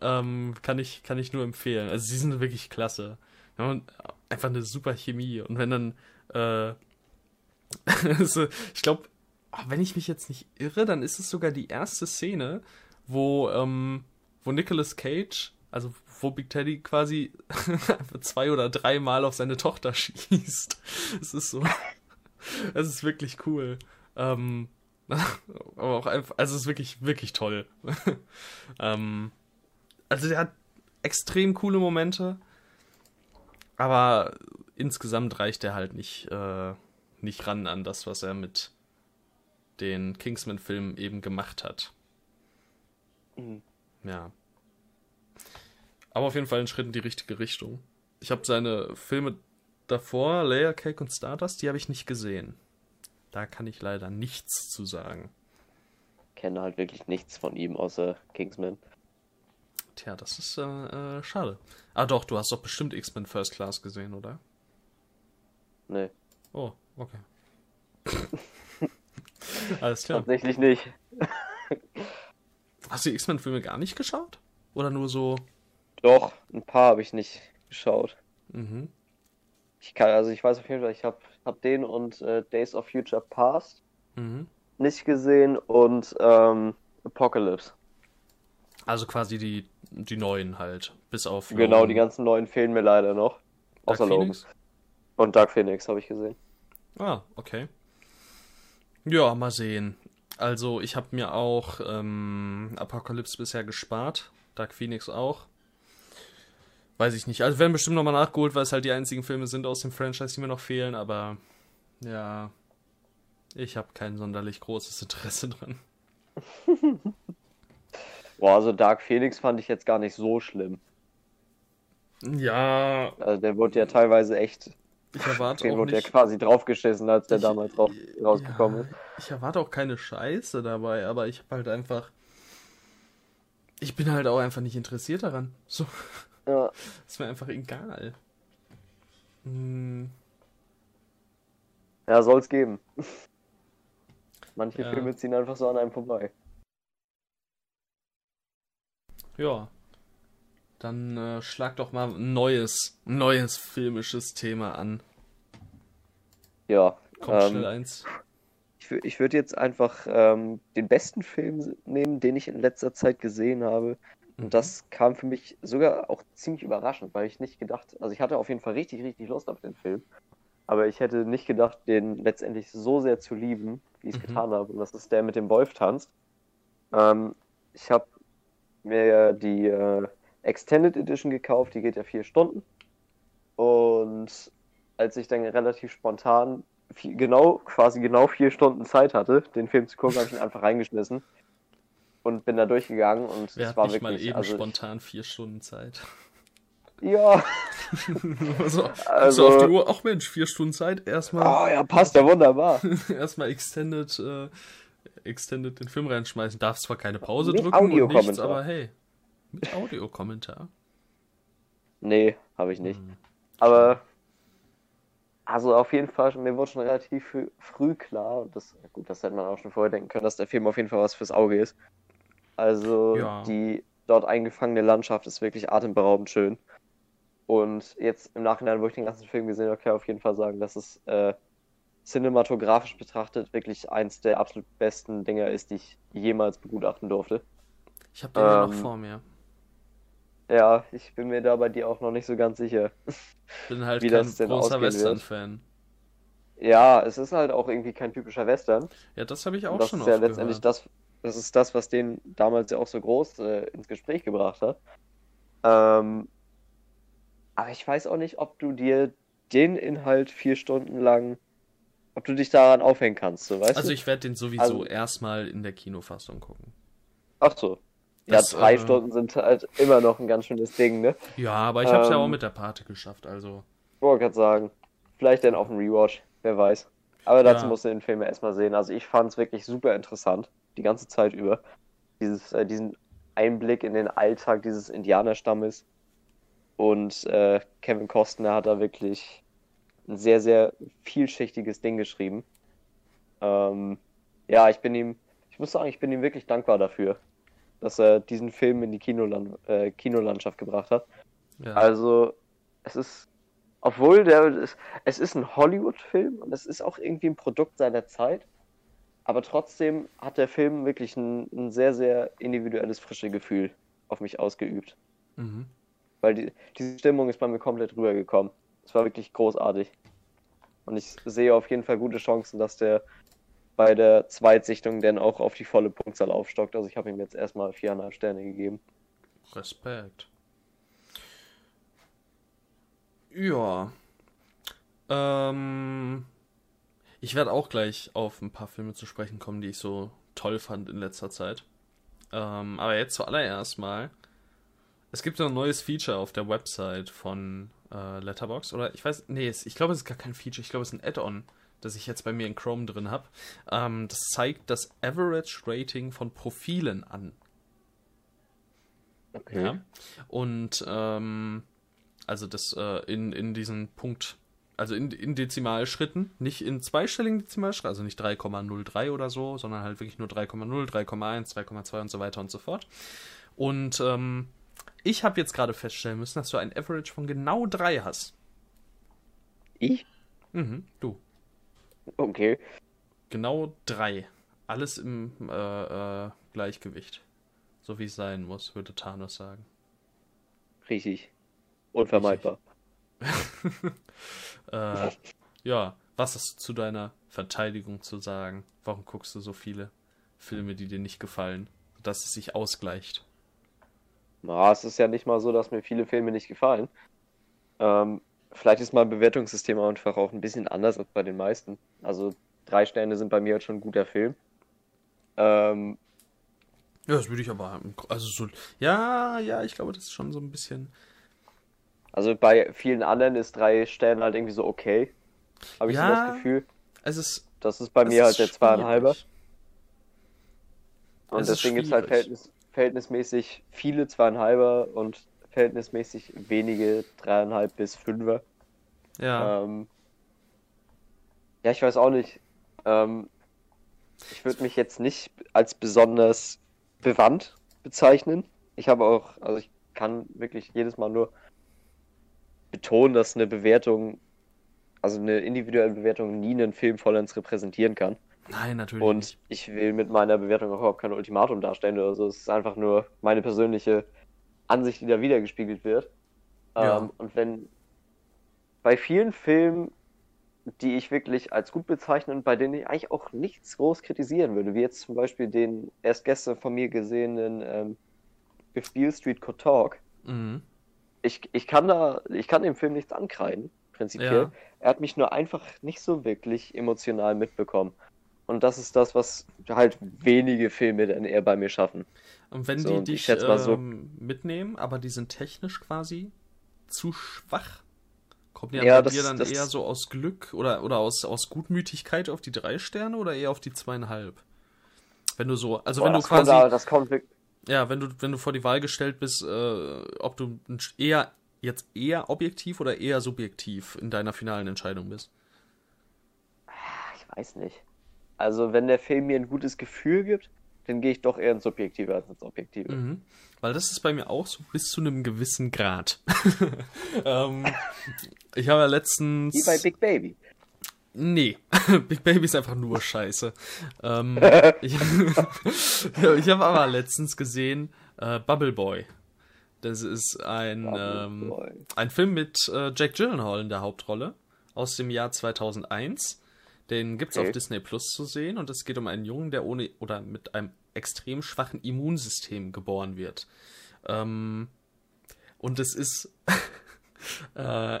Ähm, kann, ich, kann ich nur empfehlen. Also sie sind wirklich klasse. Ja, einfach eine super Chemie. Und wenn dann, äh, also, ich glaube, oh, wenn ich mich jetzt nicht irre, dann ist es sogar die erste Szene, wo, ähm, wo Nicolas Cage, also wo Big Teddy quasi zwei oder dreimal auf seine Tochter schießt. Es ist so. Es ist wirklich cool. Ähm, aber auch einfach, also es ist wirklich, wirklich toll. ähm, also der hat extrem coole Momente, aber insgesamt reicht er halt nicht, äh, nicht ran an das, was er mit den Kingsman-Filmen eben gemacht hat. Mhm. Ja. Aber auf jeden Fall ein Schritt in die richtige Richtung. Ich habe seine Filme davor, Layer Cake und Stardust, die habe ich nicht gesehen. Da kann ich leider nichts zu sagen. Kenne halt wirklich nichts von ihm außer Kingsman. Tja, das ist äh, äh, schade. Ah doch, du hast doch bestimmt X-Men First Class gesehen, oder? Nee. Oh, okay. Alles klar. Tatsächlich nicht. Hast du die X-Men-Filme gar nicht geschaut? Oder nur so? Doch, ein paar habe ich nicht geschaut. Mhm. Ich kann, also ich weiß auf jeden Fall, ich habe hab den und äh, Days of Future Past mhm. nicht gesehen und ähm, Apocalypse. Also quasi die, die neuen halt, bis auf. Logan. Genau, die ganzen neuen fehlen mir leider noch. Dark außer Logan. Und Dark Phoenix habe ich gesehen. Ah, okay. Ja, mal sehen. Also ich habe mir auch ähm, Apocalypse bisher gespart. Dark Phoenix auch. Weiß ich nicht. Also werden bestimmt nochmal nachgeholt, weil es halt die einzigen Filme sind aus dem Franchise, die mir noch fehlen, aber ja, ich habe kein sonderlich großes Interesse dran. Boah, also Dark Phoenix fand ich jetzt gar nicht so schlimm. Ja. Also der wurde ja teilweise echt Ich erwarte Den auch wurde nicht. ja quasi draufgeschissen, als der ich, damals raus, rausgekommen ja, ist. Ich erwarte auch keine Scheiße dabei, aber ich habe halt einfach. Ich bin halt auch einfach nicht interessiert daran. So. Ja. Ist mir einfach egal. Hm, Ja, soll's geben. Manche Ja. Filme ziehen einfach so an einem vorbei. ja. Dann äh, schlag doch mal ein neues, neues filmisches Thema an. Ja. Kommt ähm, schnell eins. Ich, ich würde jetzt einfach ähm, den besten Film nehmen, den ich in letzter Zeit gesehen habe. Mhm. Und das kam für mich sogar auch ziemlich überraschend, weil ich nicht gedacht, also ich hatte auf jeden Fall richtig, richtig Lust auf den Film. Aber ich hätte nicht gedacht, den letztendlich so sehr zu lieben, wie ich es Mhm. getan habe. Und das ist der mit dem Wolf tanzt. Ähm, ich habe mir ja die äh, Extended Edition gekauft, die geht ja vier Stunden. Und als ich dann relativ spontan viel, genau, quasi genau vier Stunden Zeit hatte, den Film zu gucken, habe ich ihn einfach reingeschmissen und bin da durchgegangen und Wer es war nicht mal wirklich, eben also spontan vier Stunden Zeit? ja, so, Also- also, auf die Uhr, ach Mensch, vier Stunden Zeit, erstmal oh ja, passt ja wunderbar. erstmal Extended, äh, Extended den Film reinschmeißen. Darf zwar keine Pause Mit drücken und nichts, aber hey, mit Audiokommentar. Nee, habe ich nicht. Hm. Aber also auf jeden Fall, mir wurde schon relativ früh, früh klar, und das, gut, das hätte man auch schon vorher denken können, dass der Film auf jeden Fall was fürs Auge ist. Also Ja. die dort eingefangene Landschaft ist wirklich atemberaubend schön. Und jetzt im Nachhinein, wo ich den ganzen Film gesehen habe, kann ich auf jeden Fall sagen, dass es äh, cinematografisch betrachtet wirklich eins der absolut besten Dinger ist, die ich jemals begutachten durfte. Ich habe den ja noch Ähm, vor mir. Ja, ich bin mir da bei dir auch noch nicht so ganz sicher. Bin halt wie kein das denn großer. Western-Fan. Ja, es ist halt auch irgendwie kein typischer Western. Ja, das habe ich auch das schon ist ja letztendlich gehört. das, das ist das, was den damals ja auch so groß äh, ins Gespräch gebracht hat. Ähm, aber ich weiß auch nicht, ob du dir den Inhalt vier Stunden lang, ob du dich daran aufhängen kannst, so weißt Also du? ich werde den sowieso Also- erstmal in der Kinofassung gucken. Ach so. Ja, Das, drei äh, Stunden sind halt immer noch ein ganz schönes Ding, ne? Ja, aber ich habe es ja auch Ähm, mit der Pate geschafft, also. Ich wollte gerade sagen, vielleicht dann auf dem Rewatch, wer weiß. Aber dazu Ja. musst du den Film ja erstmal sehen. Also ich fand es wirklich super interessant, die ganze Zeit über. Dieses, äh, diesen Einblick in den Alltag dieses Indianerstammes. Und äh, Kevin Costner hat da wirklich ein sehr, sehr vielschichtiges Ding geschrieben. Ähm, ja, ich bin ihm, ich muss sagen, ich bin ihm wirklich dankbar dafür, dass er diesen Film in die Kinoland, äh, Kinolandschaft gebracht hat. Ja. Also, es ist, obwohl der, es, es ist ein Hollywood-Film und es ist auch irgendwie ein Produkt seiner Zeit, aber trotzdem hat der Film wirklich ein, ein sehr, sehr individuelles, frische Gefühl auf mich ausgeübt. Mhm. Weil die, diese Stimmung ist bei mir komplett rübergekommen. Es war wirklich großartig. Und ich sehe auf jeden Fall gute Chancen, dass der bei der Zweitsichtung dann auch auf die volle Punktzahl aufstockt. Also ich habe ihm jetzt erstmal viereinhalb Sterne gegeben. Respekt. Ja. Ähm, ich werde auch gleich auf ein paar Filme zu sprechen kommen, die ich so toll fand in letzter Zeit. Ähm, aber jetzt zuallererst mal. Es gibt ein neues Feature auf der Website von äh, Letterbox oder ich weiß, nee, es, ich glaube, es ist gar kein Feature, ich glaube, es ist ein Add-on, das ich jetzt bei mir in Chrome drin habe. Ähm, das zeigt das Average Rating von Profilen an. Okay. Ja. Und ähm, also das äh, in, in diesen Punkt, also in, in Dezimalschritten, nicht in zweistelligen Dezimalschritten, also nicht 3,03 oder so, sondern halt wirklich nur 3,0, 3,1, 3,2 und so weiter und so fort. Und ähm, ich habe jetzt gerade feststellen müssen, dass du ein Average von genau 3 hast. Ich? Mhm, du. Okay. Genau 3. Alles im äh, äh, Gleichgewicht. So wie es sein muss, würde Thanos sagen. Richtig. Unvermeidbar. Äh, ja, was hast du zu deiner Verteidigung zu sagen? Warum guckst du so viele Filme, die dir nicht gefallen, dass es sich ausgleicht? Na, es ist ja nicht mal so, dass mir viele Filme nicht gefallen. Ähm, vielleicht ist mein Bewertungssystem einfach auch ein bisschen anders als bei den meisten. Also drei Sterne sind bei mir halt schon ein guter Film. Ähm, Ja, das würde ich aber, also so, ja, ja, ich glaube, das ist schon so ein bisschen, Also bei vielen anderen ist drei Sterne halt irgendwie so okay. Habe ich ja, so das Gefühl. Es ist. Das ist bei mir halt der zweieinhalber. Und deswegen gibt es halt verhältnis, verhältnismäßig viele zweieinhalber und verhältnismäßig wenige dreieinhalb bis fünfer. Ja. Ähm, ja, ich weiß auch nicht. Ähm, ich würde mich jetzt nicht als besonders bewandt bezeichnen. Ich habe auch, also ich kann wirklich jedes Mal nur betonen, dass eine Bewertung, also eine individuelle Bewertung nie einen Film vollends repräsentieren kann. Nein, natürlich. Und nicht. ich will mit meiner Bewertung auch überhaupt kein Ultimatum darstellen oder so. Es ist einfach nur meine persönliche Ansicht, die da wiedergespiegelt wird. Ja. Ähm, und wenn bei vielen Filmen, die ich wirklich als gut bezeichne und bei denen ich eigentlich auch nichts groß kritisieren würde, wie jetzt zum Beispiel den erst gestern von mir gesehenen ähm, If Beale Street Could Talk. Mhm. Ich, ich kann da, ich kann dem Film nichts ankreiden, prinzipiell. Ja. Er hat mich nur einfach nicht so wirklich emotional mitbekommen. Und das ist das, was halt wenige Filme dann eher bei mir schaffen. Und wenn so, die dich ähm, so, mitnehmen, aber die sind technisch quasi zu schwach, kommen die ja, bei das, dir dann das, eher so aus Glück oder, oder aus, aus Gutmütigkeit auf die drei Sterne oder eher auf die zweieinhalb? Wenn du so, also boah, wenn du quasi. Da, das kommt wirklich, ja, wenn du, wenn du vor die Wahl gestellt bist, äh, ob du eher jetzt eher objektiv oder eher subjektiv in deiner finalen Entscheidung bist. Ich weiß nicht. Also wenn der Film mir ein gutes Gefühl gibt, dann gehe ich doch eher ins Subjektive als ins Objektive. Mhm. Weil das ist bei mir auch so bis zu einem gewissen Grad. ähm, ich habe ja letztens. Wie bei Big Baby. Nee, Big Baby ist einfach nur scheiße. Ähm, ich ich habe aber letztens gesehen äh, Bubble Boy. Das ist ein, ähm, ein Film mit äh, Jack Gyllenhaal in der Hauptrolle aus dem Jahr 2001. Den gibt's okay. auf Disney Plus zu sehen und es geht um einen Jungen, der ohne oder mit einem extrem schwachen Immunsystem geboren wird. Ähm, und es ist äh,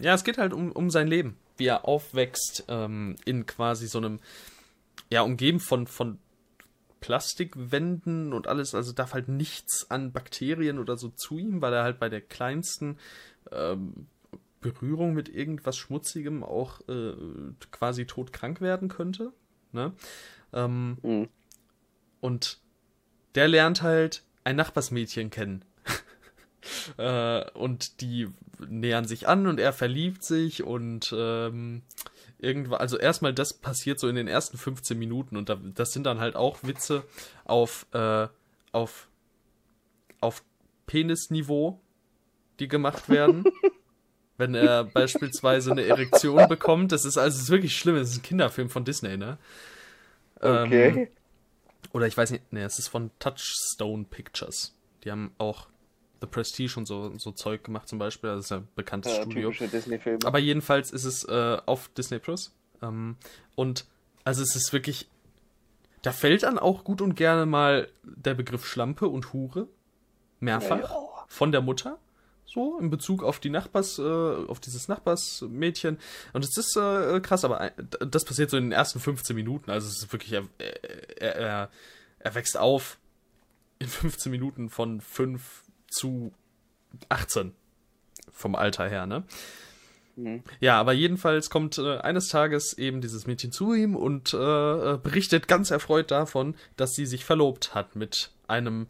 ja, es geht halt um, um sein Leben wie er aufwächst, ähm, in quasi so einem, ja, umgeben von, von Plastikwänden und alles, also darf halt nichts an Bakterien oder so zu ihm, weil er halt bei der kleinsten ähm, Berührung mit irgendwas Schmutzigem auch äh, quasi todkrank werden könnte. Ne? Ähm, mhm. Und der lernt halt ein Nachbarsmädchen kennen. Äh, und die nähern sich an und er verliebt sich und ähm, irgendwann, also erstmal das passiert so in den ersten 15 Minuten und da, das sind dann halt auch Witze auf, äh, auf, auf Penisniveau, die gemacht werden. wenn er beispielsweise eine Erektion bekommt. Das ist also das ist wirklich schlimm. Das ist ein Kinderfilm von Disney, ne? Okay. Ähm, oder ich weiß nicht, ne, es ist von Touchstone Pictures. Die haben auch The Prestige und so, so Zeug gemacht zum Beispiel. Das ist ja ein bekanntes ja, Studio. Aber jedenfalls ist es äh, auf Disney Plus. Ähm, und also es ist wirklich. Da fällt dann auch gut und gerne mal der Begriff Schlampe und Hure. Mehrfach. Ja, ja. Von der Mutter. So, in Bezug auf die Nachbars, äh, auf dieses Nachbarsmädchen. Und es ist äh, krass, aber das passiert so in den ersten 15 Minuten. Also es ist wirklich, er, er, er, er wächst auf in 15 Minuten von fünf zu 18 vom Alter her, ne? Mhm. Ja, aber jedenfalls kommt äh, eines Tages eben dieses Mädchen zu ihm und äh, äh, berichtet ganz erfreut davon, dass sie sich verlobt hat mit einem,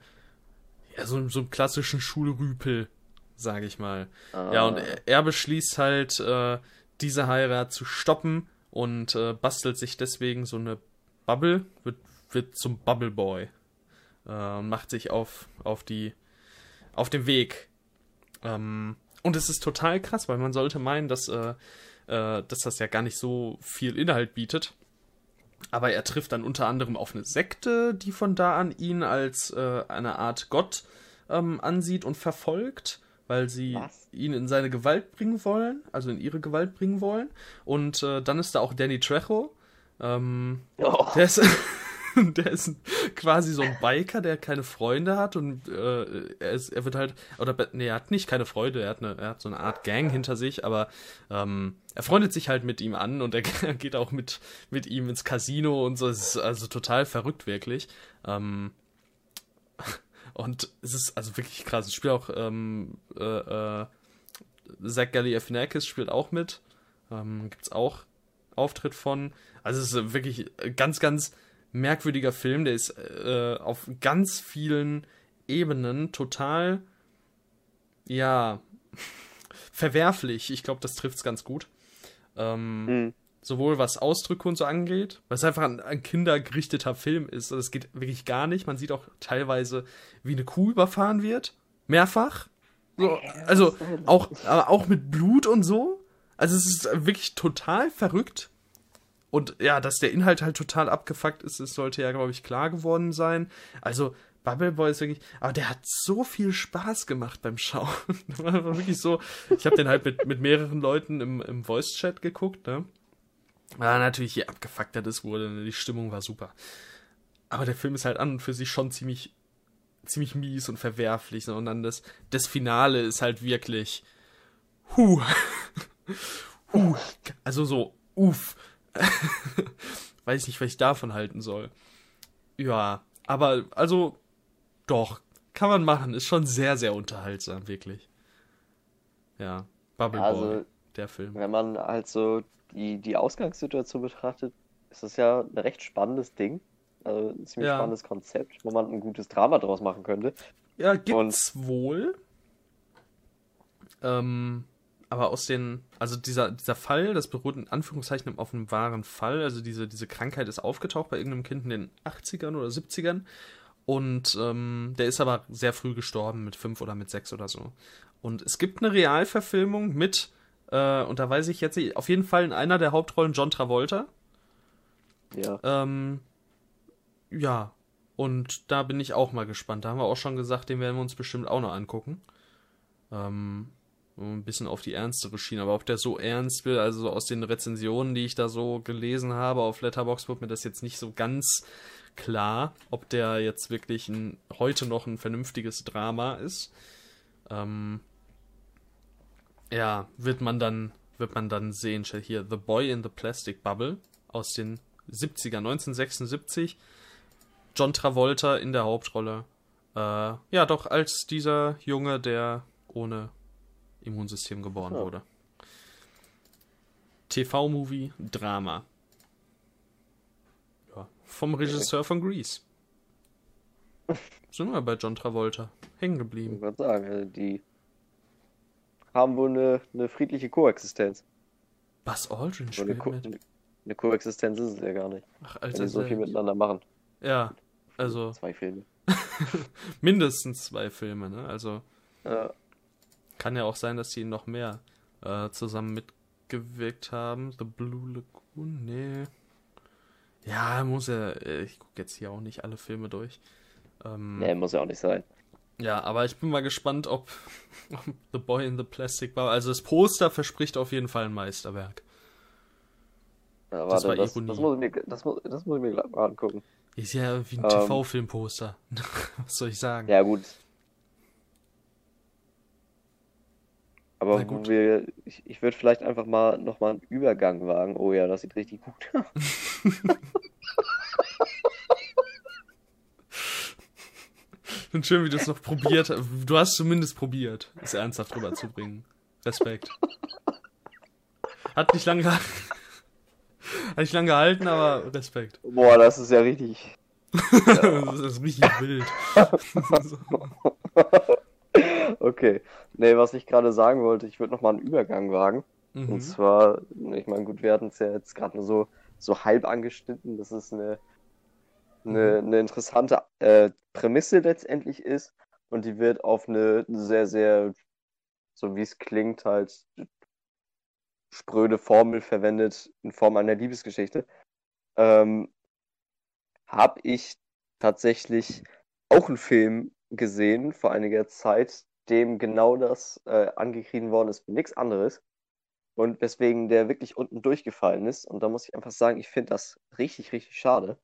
ja, so, so einem klassischen Schulrüpel, sage ich mal. Ah. Ja, und er, er beschließt halt, äh, diese Heirat zu stoppen und äh, bastelt sich deswegen so eine Bubble, wird, wird zum Bubble Boy äh, und macht sich auf, auf die auf dem Weg. Ähm, und es ist total krass, weil man sollte meinen, dass, äh, äh, dass das ja gar nicht so viel Inhalt bietet. Aber er trifft dann unter anderem auf eine Sekte, die von da an ihn als äh, eine Art Gott ähm, ansieht und verfolgt, weil sie Was? ihn in seine Gewalt bringen wollen, also in ihre Gewalt bringen wollen. Und äh, dann ist da auch Danny Trejo. Ähm, oh. Der ist. der ist quasi so ein Biker, der keine Freunde hat und äh, er, ist, er wird halt, oder nee, er hat nicht keine Freunde, er hat, eine, er hat so eine Art Gang hinter sich, aber ähm, er freundet sich halt mit ihm an und er geht auch mit, mit ihm ins Casino und so. Es ist also total verrückt, wirklich. Ähm, und es ist also wirklich krass. Ich spiele auch ähm, äh, äh, Zach Galifianakis spielt auch mit. Ähm, gibt's auch Auftritt von. Also es ist wirklich ganz, ganz merkwürdiger Film. Der ist äh, auf ganz vielen Ebenen total, ja, verwerflich. Ich glaube, das trifft's ganz gut. Ähm, mhm. Sowohl was Ausdrücke und so angeht, weil es einfach ein, ein kindergerichteter Film ist. Das geht wirklich gar nicht. Man sieht auch teilweise, wie eine Kuh überfahren wird. Mehrfach. So, also auch, aber auch mit Blut und so. Also es ist wirklich total verrückt. Und ja, dass der Inhalt halt total abgefuckt ist, das sollte ja, glaube ich, klar geworden sein. Also, Bubble Boy ist wirklich, aber der hat so viel Spaß gemacht beim Schauen. war wirklich so, ich habe den halt mit, mit mehreren Leuten im, im Voice-Chat geguckt, ne? Ja, natürlich, je abgefuckter das wurde, ne? die Stimmung war super. Aber der Film ist halt an und für sich schon ziemlich, ziemlich mies und verwerflich, ne? Und dann das, das Finale ist halt wirklich, huh, huh, also so, uff Weiß nicht, was ich davon halten soll. Ja, aber also doch, kann man machen. Ist schon sehr, sehr unterhaltsam, wirklich. Ja, Bubble ja, also, Boy, der Film. Wenn man halt so die, die Ausgangssituation betrachtet, ist das ja ein recht spannendes Ding. Also ein ziemlich ja. spannendes Konzept, wo man ein gutes Drama draus machen könnte. Ja, gibt's Und, wohl. Ähm, aber aus den, also dieser, dieser Fall, das beruht in Anführungszeichen auf einem wahren Fall, also diese, diese Krankheit ist aufgetaucht bei irgendeinem Kind in den 80ern oder 70ern und ähm, der ist aber sehr früh gestorben, mit fünf oder mit sechs oder so. Und es gibt eine Realverfilmung mit, äh, und da weiß ich jetzt nicht, auf jeden Fall in einer der Hauptrollen John Travolta. Ja. Ähm, ja, und da bin ich auch mal gespannt. Da haben wir auch schon gesagt, den werden wir uns bestimmt auch noch angucken. Ähm, ein bisschen auf die ernstere Schiene. Aber ob der so ernst will, also aus den Rezensionen, die ich da so gelesen habe auf Letterboxd, wird mir das jetzt nicht so ganz klar, ob der jetzt wirklich ein, heute noch ein vernünftiges Drama ist. Ähm, ja, wird man dann, wird man dann sehen. Hier, The Boy in the Plastic Bubble aus den 70er, 1976. John Travolta in der Hauptrolle. Äh, ja, doch als dieser Junge, der ohne Immunsystem geboren ja. wurde. TV-Movie, Drama. Ja, vom Regisseur okay. von Grease. Sind wir bei John Travolta. Hängen geblieben. Ich würde sagen, also die haben wohl eine, eine friedliche Koexistenz. Buzz Aldrin spielt eine, Ko mit. Eine Koexistenz ist es ja gar nicht. Ach, Alter. Wenn die so viel miteinander machen. Ja, also. Zwei Filme. mindestens zwei Filme, ne? Also. Ja. Kann ja auch sein, dass die noch mehr äh, zusammen mitgewirkt haben. The Blue Lagoon, nee. Ja, muss er. Äh, ich gucke jetzt hier auch nicht alle Filme durch. Ähm, nee, muss ja auch nicht sein. Ja, aber ich bin mal gespannt, ob, ob The Boy in the Plastic war. Also das Poster verspricht auf jeden Fall ein Meisterwerk. Ja, warte, das war das, Ironie. Das muss, ich mir, das, muss, das muss ich mir gleich mal angucken. Ist ja wie ein ähm, TV-Filmposter. Was soll ich sagen? Ja, gut. Aber wir, ich, ich würde vielleicht einfach mal nochmal einen Übergang wagen. Oh ja, das sieht richtig gut aus. Finde schön, wie du es noch probiert hast. Du hast zumindest probiert, es ernsthaft rüberzubringen. Respekt. Hat nicht lange, hat nicht lange gehalten, aber Respekt. Boah, das ist ja richtig. das ist richtig wild. Okay. Nee, was ich gerade sagen wollte, ich würde nochmal einen Übergang wagen. Mhm. Und zwar, ich meine, gut, wir hatten es ja jetzt gerade nur so, so halb angeschnitten, dass es eine, eine, mhm. eine interessante äh, Prämisse letztendlich ist. Und die wird auf eine sehr, sehr, so wie es klingt, halt spröde Formel verwendet in Form einer Liebesgeschichte. Ähm, habe ich tatsächlich auch einen Film gesehen vor einiger Zeit, dem genau das äh, angekriegen worden ist, nichts anderes. Und weswegen der wirklich unten durchgefallen ist. Und da muss ich einfach sagen, ich finde das richtig, richtig schade.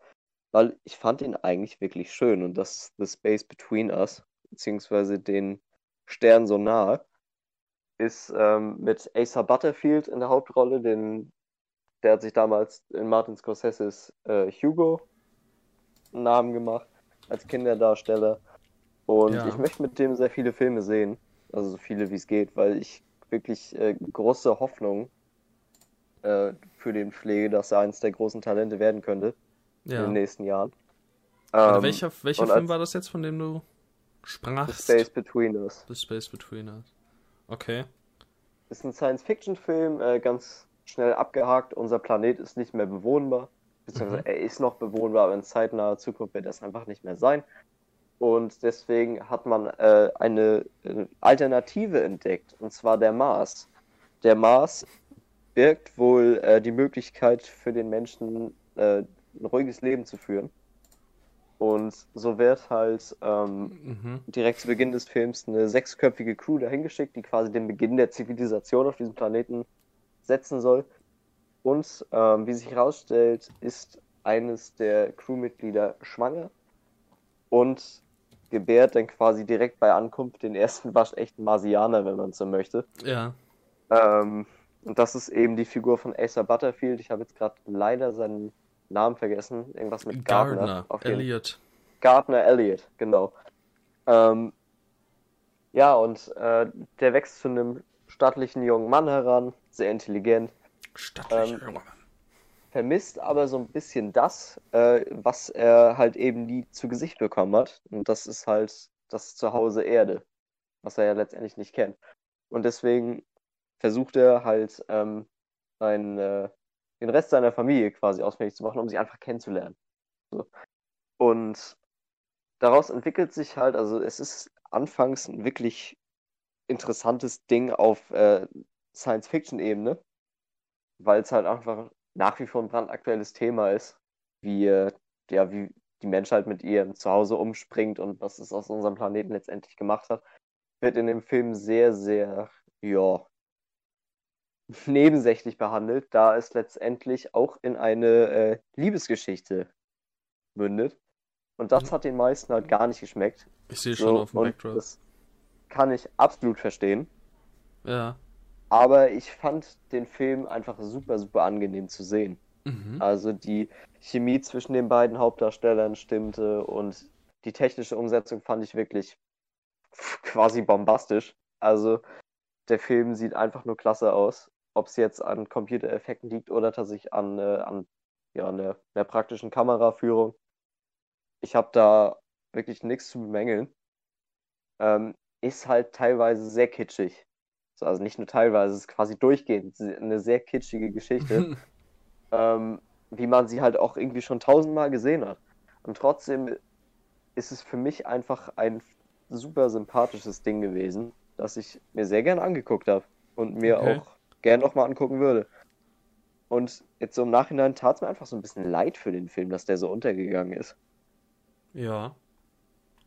Weil ich fand ihn eigentlich wirklich schön. Und das The Space Between Us, beziehungsweise den Stern so nahe, ist ähm, mit Asa Butterfield in der Hauptrolle. Den, der hat sich damals in Martin Scorseses äh, Hugo einen Namen gemacht als Kinderdarsteller. Und ja. ich möchte mit dem sehr viele Filme sehen. Also so viele wie es geht, weil ich wirklich äh, große Hoffnung äh, für den Pflege, dass er eines der großen Talente werden könnte ja. in den nächsten Jahren. Ähm, welcher welcher Film war das jetzt, von dem du sprachst? The Space Between Us. The Space Between Us. Okay. Ist ein Science-Fiction-Film, äh, ganz schnell abgehakt. Unser Planet ist nicht mehr bewohnbar. Beziehungsweise mhm. er ist noch bewohnbar, aber in zeitnaher Zukunft wird das einfach nicht mehr sein. Und deswegen hat man äh, eine, eine Alternative entdeckt, und zwar der Mars. Der Mars birgt wohl äh, die Möglichkeit für den Menschen, äh, ein ruhiges Leben zu führen. Und so wird halt ähm, mhm. direkt zu Beginn des Films eine sechsköpfige Crew dahingeschickt, die quasi den Beginn der Zivilisation auf diesem Planeten setzen soll. Und ähm, wie sich herausstellt, ist eines der Crewmitglieder schwanger und gebärt dann quasi direkt bei Ankunft den ersten waschechten Marsianer, wenn man so möchte. Ja. Ähm, und das ist eben die Figur von Asa Butterfield. Ich habe jetzt gerade leider seinen Namen vergessen. Irgendwas mit Gardner. Gardner Elliot. Gardner Elliot, genau. Ähm, ja, und äh, der wächst zu einem stattlichen jungen Mann heran, sehr intelligent. Stattlicher ähm, junger Mann. Vermisst aber so ein bisschen das, äh, was er halt eben nie zu Gesicht bekommen hat. Und das ist halt das Zuhause Erde, was er ja letztendlich nicht kennt. Und deswegen versucht er halt ähm, seinen, äh, den Rest seiner Familie quasi ausfindig zu machen, um sie einfach kennenzulernen. So. Und daraus entwickelt sich halt, also es ist anfangs ein wirklich interessantes Ding auf äh, Science-Fiction-Ebene, weil es halt einfach nach wie vor ein brandaktuelles Thema ist, wie, äh, ja, wie die Menschheit mit ihrem Zuhause umspringt und was es aus unserem Planeten letztendlich gemacht hat, wird in dem Film sehr, sehr, ja, nebensächlich behandelt, da es letztendlich auch in eine äh, Liebesgeschichte mündet. Und das mhm. hat den meisten halt gar nicht geschmeckt. Ich sehe schon so, auf dem Backdrop. Das kann ich absolut verstehen. Ja. Aber ich fand den Film einfach super, super angenehm zu sehen. Mhm. Also die Chemie zwischen den beiden Hauptdarstellern stimmte und die technische Umsetzung fand ich wirklich quasi bombastisch. Also der Film sieht einfach nur klasse aus ob es jetzt an Computereffekten liegt oder tatsächlich an, äh, an ja, einer, einer praktischen Kameraführung. Ich habe da wirklich nichts zu bemängeln. Ähm, ist halt teilweise sehr kitschig. So, also nicht nur teilweise, es ist quasi durchgehend eine sehr kitschige Geschichte. ähm, wie man sie halt auch irgendwie schon tausendmal gesehen hat. Und trotzdem ist es für mich einfach ein super sympathisches Ding gewesen, das ich mir sehr gern angeguckt habe und mir okay. auch gerne nochmal angucken würde. Und jetzt so im Nachhinein tat es mir einfach so ein bisschen leid für den Film, dass der so untergegangen ist. Ja.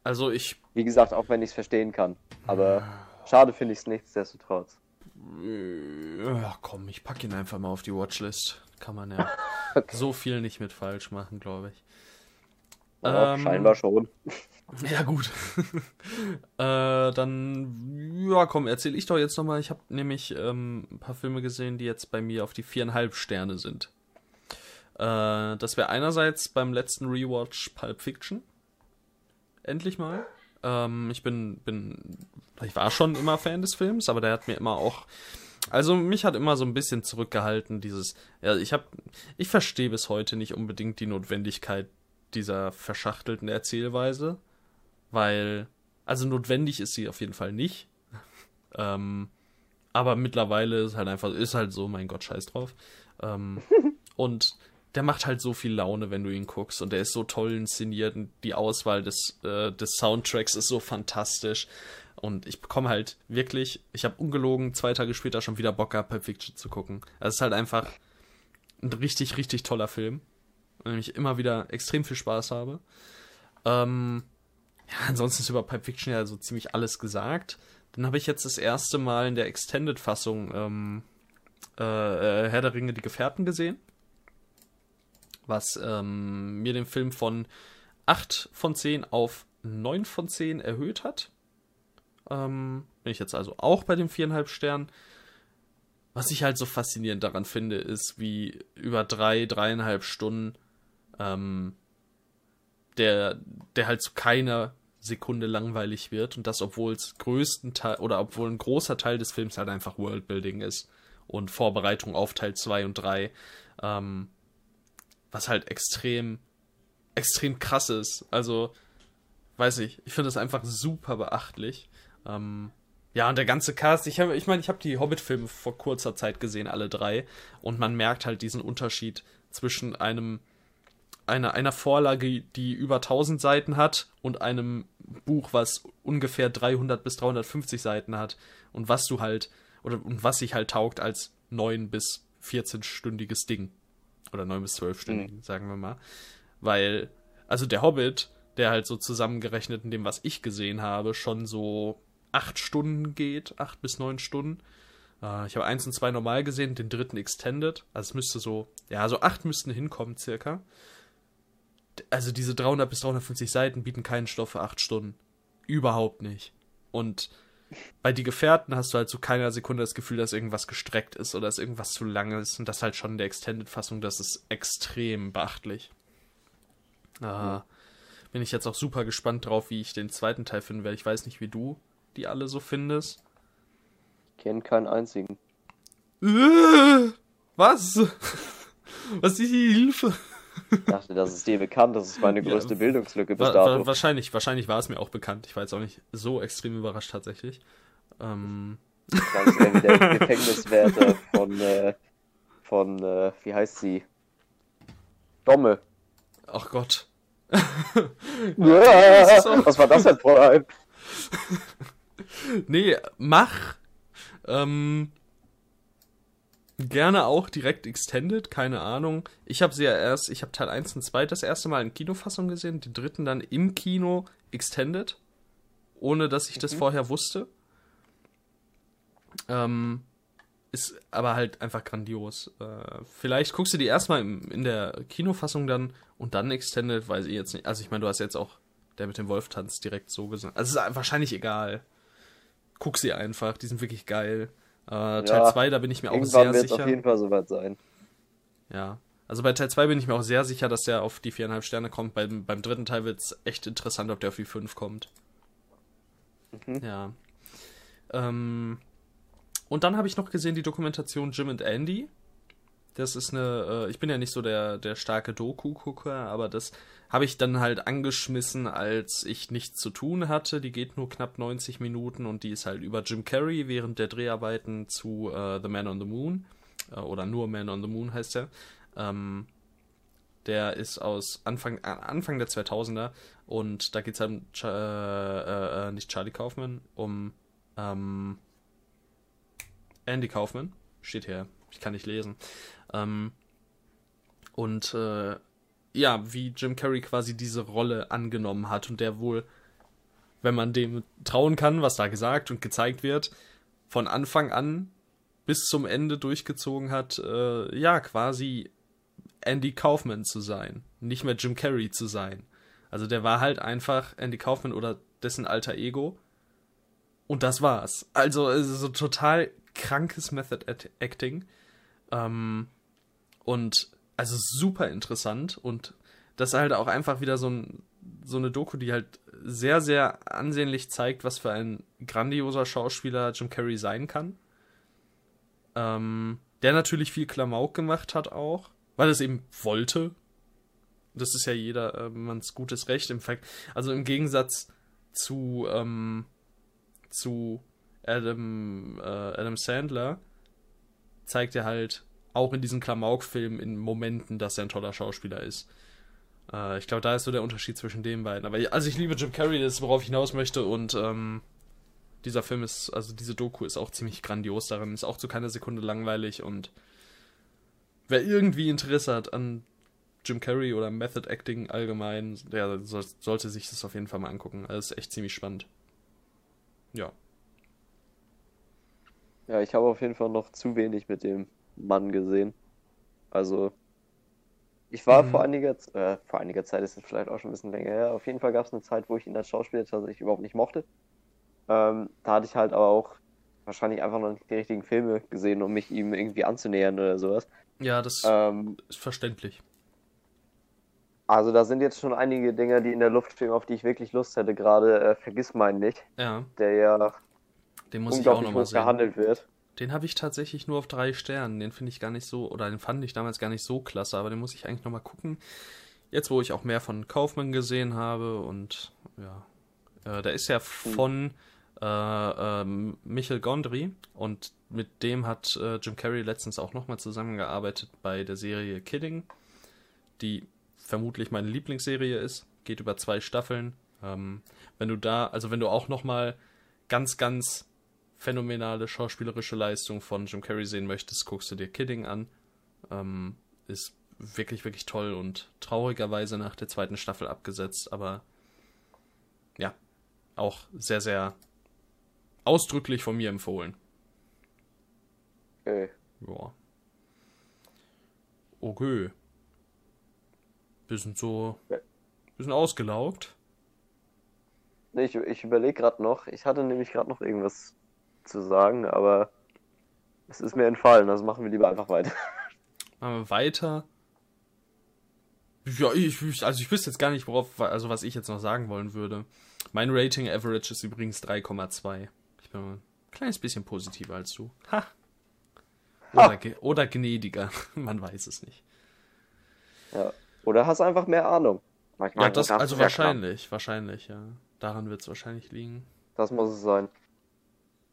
Also ich. Wie gesagt, auch wenn ich es verstehen kann. Aber schade finde ich es nichtsdestotrotz. Ja, komm, ich packe ihn einfach mal auf die Watchlist. Kann man ja okay. so viel nicht mit falsch machen, glaube ich. Ja, ähm, scheinbar schon. Ja, gut. äh, dann, ja, komm, erzähle ich doch jetzt nochmal. Ich habe nämlich ähm, ein paar Filme gesehen, die jetzt bei mir auf die viereinhalb Sterne sind. Äh, das wäre einerseits beim letzten Rewatch Pulp Fiction. Endlich mal. Ähm, ich bin, bin, ich war schon immer Fan des Films, aber der hat mir immer auch, also mich hat immer so ein bisschen zurückgehalten, dieses, ja, ich habe, ich verstehe bis heute nicht unbedingt die Notwendigkeit dieser verschachtelten Erzählweise weil, also notwendig ist sie auf jeden Fall nicht. ähm, aber mittlerweile ist halt einfach, ist halt so, mein Gott, scheiß drauf. Ähm, und der macht halt so viel Laune, wenn du ihn guckst. Und der ist so toll inszeniert und die Auswahl des, äh, des Soundtracks ist so fantastisch. Und ich bekomme halt wirklich, ich habe ungelogen zwei Tage später schon wieder Bock gehabt, Pulp Fiction zu gucken. Also es ist halt einfach ein richtig, richtig toller Film. Und ich immer wieder extrem viel Spaß habe. Ähm, ja, ansonsten ist über Pipe Fiction ja so ziemlich alles gesagt. Dann habe ich jetzt das erste Mal in der Extended-Fassung ähm, äh, äh, Herr der Ringe, die Gefährten gesehen. Was ähm, mir den Film von 8 von 10 auf 9 von 10 erhöht hat. Ähm, bin ich jetzt also auch bei den 4,5 Sternen. Was ich halt so faszinierend daran finde, ist, wie über drei, dreieinhalb Stunden ähm, der, der halt zu keiner Sekunde langweilig wird und das, obwohl es größten Teil oder obwohl ein großer Teil des Films halt einfach Worldbuilding ist und Vorbereitung auf Teil 2 und 3, ähm, was halt extrem, extrem krass ist. Also, weiß ich, ich finde das einfach super beachtlich. Ähm, ja, und der ganze Cast, ich habe, ich meine, ich habe die Hobbit-Filme vor kurzer Zeit gesehen, alle drei, und man merkt halt diesen Unterschied zwischen einem einer, einer Vorlage, die über 1000 Seiten hat und einem Buch, was ungefähr 300 bis 350 Seiten hat und was du halt oder und was sich halt taugt als 9 bis 14-stündiges Ding oder 9 bis 12 Stunden, mhm. sagen wir mal, weil also der Hobbit, der halt so zusammengerechnet in dem, was ich gesehen habe, schon so 8 Stunden geht, 8 bis 9 Stunden. Äh, ich habe eins und zwei normal gesehen, den dritten Extended. Also es müsste so, ja, so 8 müssten hinkommen circa also diese 300 bis 350 Seiten bieten keinen Stoff für 8 Stunden. Überhaupt nicht. Und bei Die Gefährten hast du halt zu so keiner Sekunde das Gefühl, dass irgendwas gestreckt ist oder dass irgendwas zu lang ist. Und das halt schon in der Extended-Fassung, das ist extrem beachtlich. Äh, bin ich jetzt auch super gespannt drauf, wie ich den zweiten Teil finden werde. Ich weiß nicht, wie du die alle so findest. Ich kenne keinen einzigen. Äh, was? Was ist die Hilfe? Ich dachte, das ist dir bekannt, das ist meine größte ja, Bildungslücke bis dato. Wahrscheinlich, wahrscheinlich war es mir auch bekannt. Ich war jetzt auch nicht so extrem überrascht tatsächlich. Ähm. Wäre der Gefängniswärter von, äh, von äh, wie heißt sie? Domme. Ach Gott. was war das denn vor allem? nee, mach. Ähm, Gerne auch direkt Extended, keine Ahnung. Ich habe sie ja erst, ich habe Teil 1 und 2 das erste Mal in Kinofassung gesehen, den dritten dann im Kino Extended, ohne dass ich mhm. das vorher wusste. Ähm, ist aber halt einfach grandios. Äh, vielleicht guckst du die erstmal in der Kinofassung dann und dann Extended, weiß ich jetzt nicht. Also ich meine, du hast jetzt auch der mit dem Wolf tanzt direkt so gesagt. Also ist wahrscheinlich egal. Guck sie einfach, die sind wirklich geil. Äh, Teil 2, da bin ich mir auch sehr sicher. auf jeden Fall soweit sein. Ja. Also bei Teil 2 bin ich mir auch sehr sicher, dass der auf die 4,5 Sterne kommt. Beim, beim dritten Teil wird es echt interessant, ob der auf die 5 kommt. Mhm. Ja. Ähm, und dann habe ich noch gesehen die Dokumentation Jim and Andy. Das ist eine, äh, ich bin ja nicht so der, der starke Doku-Gucker, aber das habe ich dann halt angeschmissen, als ich nichts zu tun hatte. Die geht nur knapp 90 Minuten und die ist halt über Jim Carrey während der Dreharbeiten zu äh, The Man on the Moon. Äh, oder nur Man on the Moon heißt er. Ähm, der ist aus Anfang, Anfang der 2000er und da geht es halt um, äh, äh, nicht Charlie Kaufman, um ähm, Andy Kaufman. Steht hier, ich kann nicht lesen. Ähm, und äh, ja, wie Jim Carrey quasi diese Rolle angenommen hat und der wohl, wenn man dem trauen kann, was da gesagt und gezeigt wird, von Anfang an bis zum Ende durchgezogen hat, äh, ja, quasi Andy Kaufman zu sein, nicht mehr Jim Carrey zu sein. Also der war halt einfach Andy Kaufman oder dessen alter Ego. Und das war's. Also so total krankes Method Acting. Ähm, und also super interessant und das ist halt auch einfach wieder so, ein, so eine Doku, die halt sehr, sehr ansehnlich zeigt, was für ein grandioser Schauspieler Jim Carrey sein kann. Ähm, der natürlich viel Klamauk gemacht hat auch, weil es eben wollte. Das ist ja jeder äh, gutes Recht. Im Fact, also im Gegensatz zu, ähm, zu Adam, äh, Adam Sandler zeigt er halt auch in diesen Klamauk-Filmen in Momenten, dass er ein toller Schauspieler ist. Äh, ich glaube, da ist so der Unterschied zwischen den beiden. Aber also ich liebe Jim Carrey, das ist, worauf ich hinaus möchte und ähm, dieser Film ist, also diese Doku ist auch ziemlich grandios darin, ist auch zu keiner Sekunde langweilig und wer irgendwie Interesse hat an Jim Carrey oder Method Acting allgemein, der soll, sollte sich das auf jeden Fall mal angucken. Das ist echt ziemlich spannend. Ja. Ja, ich habe auf jeden Fall noch zu wenig mit dem Mann gesehen. Also, ich war mhm. vor einiger äh, vor einiger Zeit, ist es vielleicht auch schon ein bisschen länger her. Auf jeden Fall gab es eine Zeit, wo ich ihn als Schauspieler tatsächlich überhaupt nicht mochte. Ähm, da hatte ich halt aber auch wahrscheinlich einfach noch nicht die richtigen Filme gesehen, um mich ihm irgendwie anzunähern oder sowas. Ja, das ähm, ist verständlich. Also da sind jetzt schon einige Dinge, die in der Luft stehen, auf die ich wirklich Lust hätte. Gerade äh, Vergiss meinen nicht. Ja. Der ja den muss ich auch nochmal sehen. gehandelt wird. Den habe ich tatsächlich nur auf drei Sternen. Den finde ich gar nicht so, oder den fand ich damals gar nicht so klasse, aber den muss ich eigentlich nochmal gucken. Jetzt, wo ich auch mehr von Kaufmann gesehen habe und ja, äh, der ist ja von äh, äh, Michel Gondry und mit dem hat äh, Jim Carrey letztens auch nochmal zusammengearbeitet bei der Serie Kidding, die vermutlich meine Lieblingsserie ist. Geht über zwei Staffeln. Ähm, wenn du da, also wenn du auch nochmal ganz, ganz phänomenale schauspielerische Leistung von Jim Carrey sehen möchtest, guckst du dir Kidding an. Ähm, ist wirklich, wirklich toll und traurigerweise nach der zweiten Staffel abgesetzt, aber ja, auch sehr, sehr ausdrücklich von mir empfohlen. Okay. Ja. Okay. Bisschen so. Bisschen ausgelaugt. Nee, ich, ich überlege gerade noch. Ich hatte nämlich gerade noch irgendwas zu sagen, aber es ist mir entfallen, also machen wir lieber einfach weiter. Machen wir weiter. Ja, ich, also ich wüsste jetzt gar nicht, worauf, also was ich jetzt noch sagen wollen würde. Mein Rating Average ist übrigens 3,2. Ich bin ein kleines bisschen positiver als du. Ha! Oder, ha. oder gnädiger. Man weiß es nicht. Ja. Oder hast einfach mehr Ahnung. Manchmal ja, das, also wahrscheinlich, wahrscheinlich, ja. Daran wird es wahrscheinlich liegen. Das muss es sein.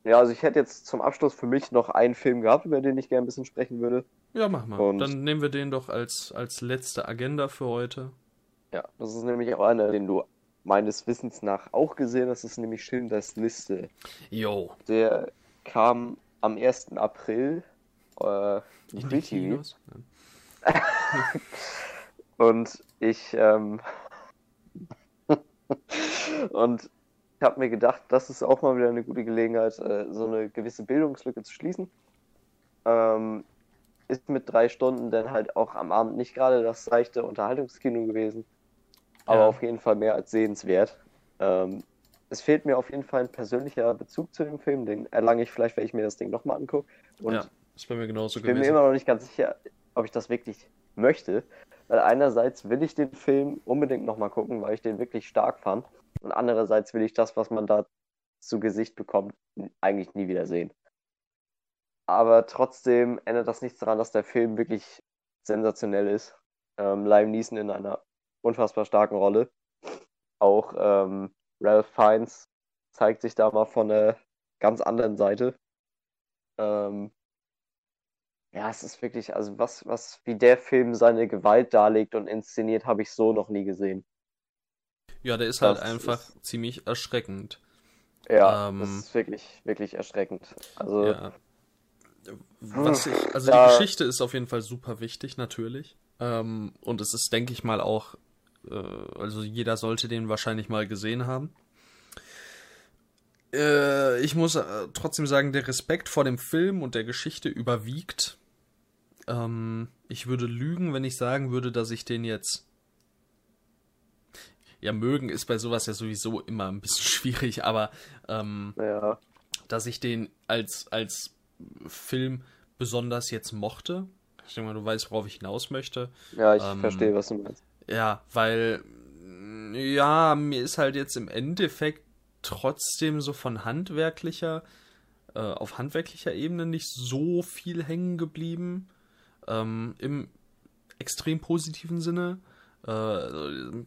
Ja, also ich hätte jetzt zum Abschluss für mich noch einen Film gehabt, über den ich gerne ein bisschen sprechen würde. Ja, mach mal. Und Dann nehmen wir den doch als, als letzte Agenda für heute. Ja, das ist nämlich auch einer, den du meines Wissens nach auch gesehen hast. Das ist nämlich Schindlers Liste. Jo. Der kam am 1. April äh, in die Kinos. Und ich ähm, und habe mir gedacht, das ist auch mal wieder eine gute Gelegenheit, äh, so eine gewisse Bildungslücke zu schließen. Ähm, ist mit drei Stunden dann halt auch am Abend nicht gerade das seichte Unterhaltungskino gewesen, aber ja. auf jeden Fall mehr als sehenswert. Ähm, es fehlt mir auf jeden Fall ein persönlicher Bezug zu dem Film, den erlange ich vielleicht, wenn ich mir das Ding nochmal angucke. Und ja, ist bei mir genauso ich gewesen. Ich bin mir immer noch nicht ganz sicher, ob ich das wirklich möchte, weil einerseits will ich den Film unbedingt nochmal gucken, weil ich den wirklich stark fand. Und andererseits will ich das, was man da zu Gesicht bekommt, eigentlich nie wieder sehen. Aber trotzdem ändert das nichts daran, dass der Film wirklich sensationell ist. Ähm, Liam Neeson in einer unfassbar starken Rolle. Auch ähm, Ralph Fiennes zeigt sich da mal von einer ganz anderen Seite. Ähm, ja, es ist wirklich, also was, was, wie der Film seine Gewalt darlegt und inszeniert, habe ich so noch nie gesehen. Ja, der ist halt das halt einfach ist... ziemlich erschreckend. Ja, ähm, das ist wirklich, wirklich erschreckend. Also. Ja. Was ich, also ja. die Geschichte ist auf jeden Fall super wichtig, natürlich. Ähm, und es ist, denke ich mal, auch, äh, also jeder sollte den wahrscheinlich mal gesehen haben. Äh, ich muss äh, trotzdem sagen, der Respekt vor dem Film und der Geschichte überwiegt. Ähm, ich würde lügen, wenn ich sagen würde, dass ich den jetzt ja, mögen ist bei sowas ja sowieso immer ein bisschen schwierig, aber ähm, ja. dass ich den als, als Film besonders jetzt mochte. Ich denke mal, du weißt, worauf ich hinaus möchte. Ja, ich ähm, verstehe, was du meinst. Ja, weil, ja, mir ist halt jetzt im Endeffekt trotzdem so von handwerklicher, äh, auf handwerklicher Ebene nicht so viel hängen geblieben. Ähm, Im extrem positiven Sinne äh,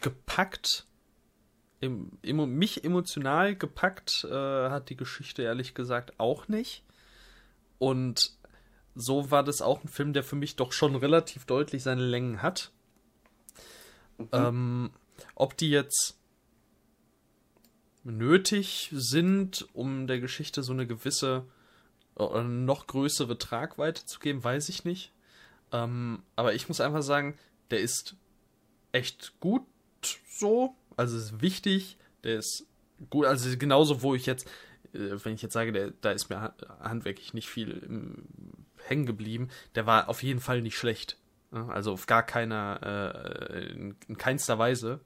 gepackt, im, im, mich emotional gepackt äh, hat die Geschichte ehrlich gesagt auch nicht. Und so war das auch ein Film, der für mich doch schon relativ deutlich seine Längen hat. Mhm. Ähm, ob die jetzt nötig sind, um der Geschichte so eine gewisse äh, noch größere Tragweite zu geben, weiß ich nicht. Ähm, aber ich muss einfach sagen, der ist echt gut so. Also ist wichtig. Der ist gut. Also genauso, wo ich jetzt, äh, wenn ich jetzt sage, der, da ist mir handwerklich nicht viel hängen geblieben, der war auf jeden Fall nicht schlecht. Also auf gar keiner, äh, in, in keinster Weise.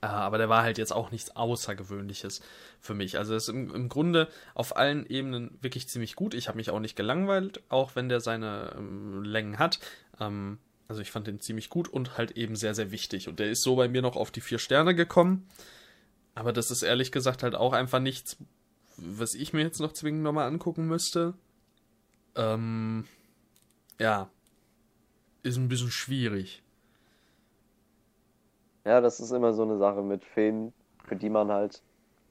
Äh, aber der war halt jetzt auch nichts Außergewöhnliches für mich. Also ist im, im Grunde auf allen Ebenen wirklich ziemlich gut. Ich habe mich auch nicht gelangweilt, auch wenn der seine ähm, Längen hat. Ähm, Also ich fand den ziemlich gut und halt eben sehr, sehr wichtig. Und der ist so bei mir noch auf die vier Sterne gekommen. Aber das ist ehrlich gesagt halt auch einfach nichts, was ich mir jetzt noch zwingend nochmal angucken müsste. Ähm, ja. Ist ein bisschen schwierig. Ja, das ist immer so eine Sache mit Filmen, für die man halt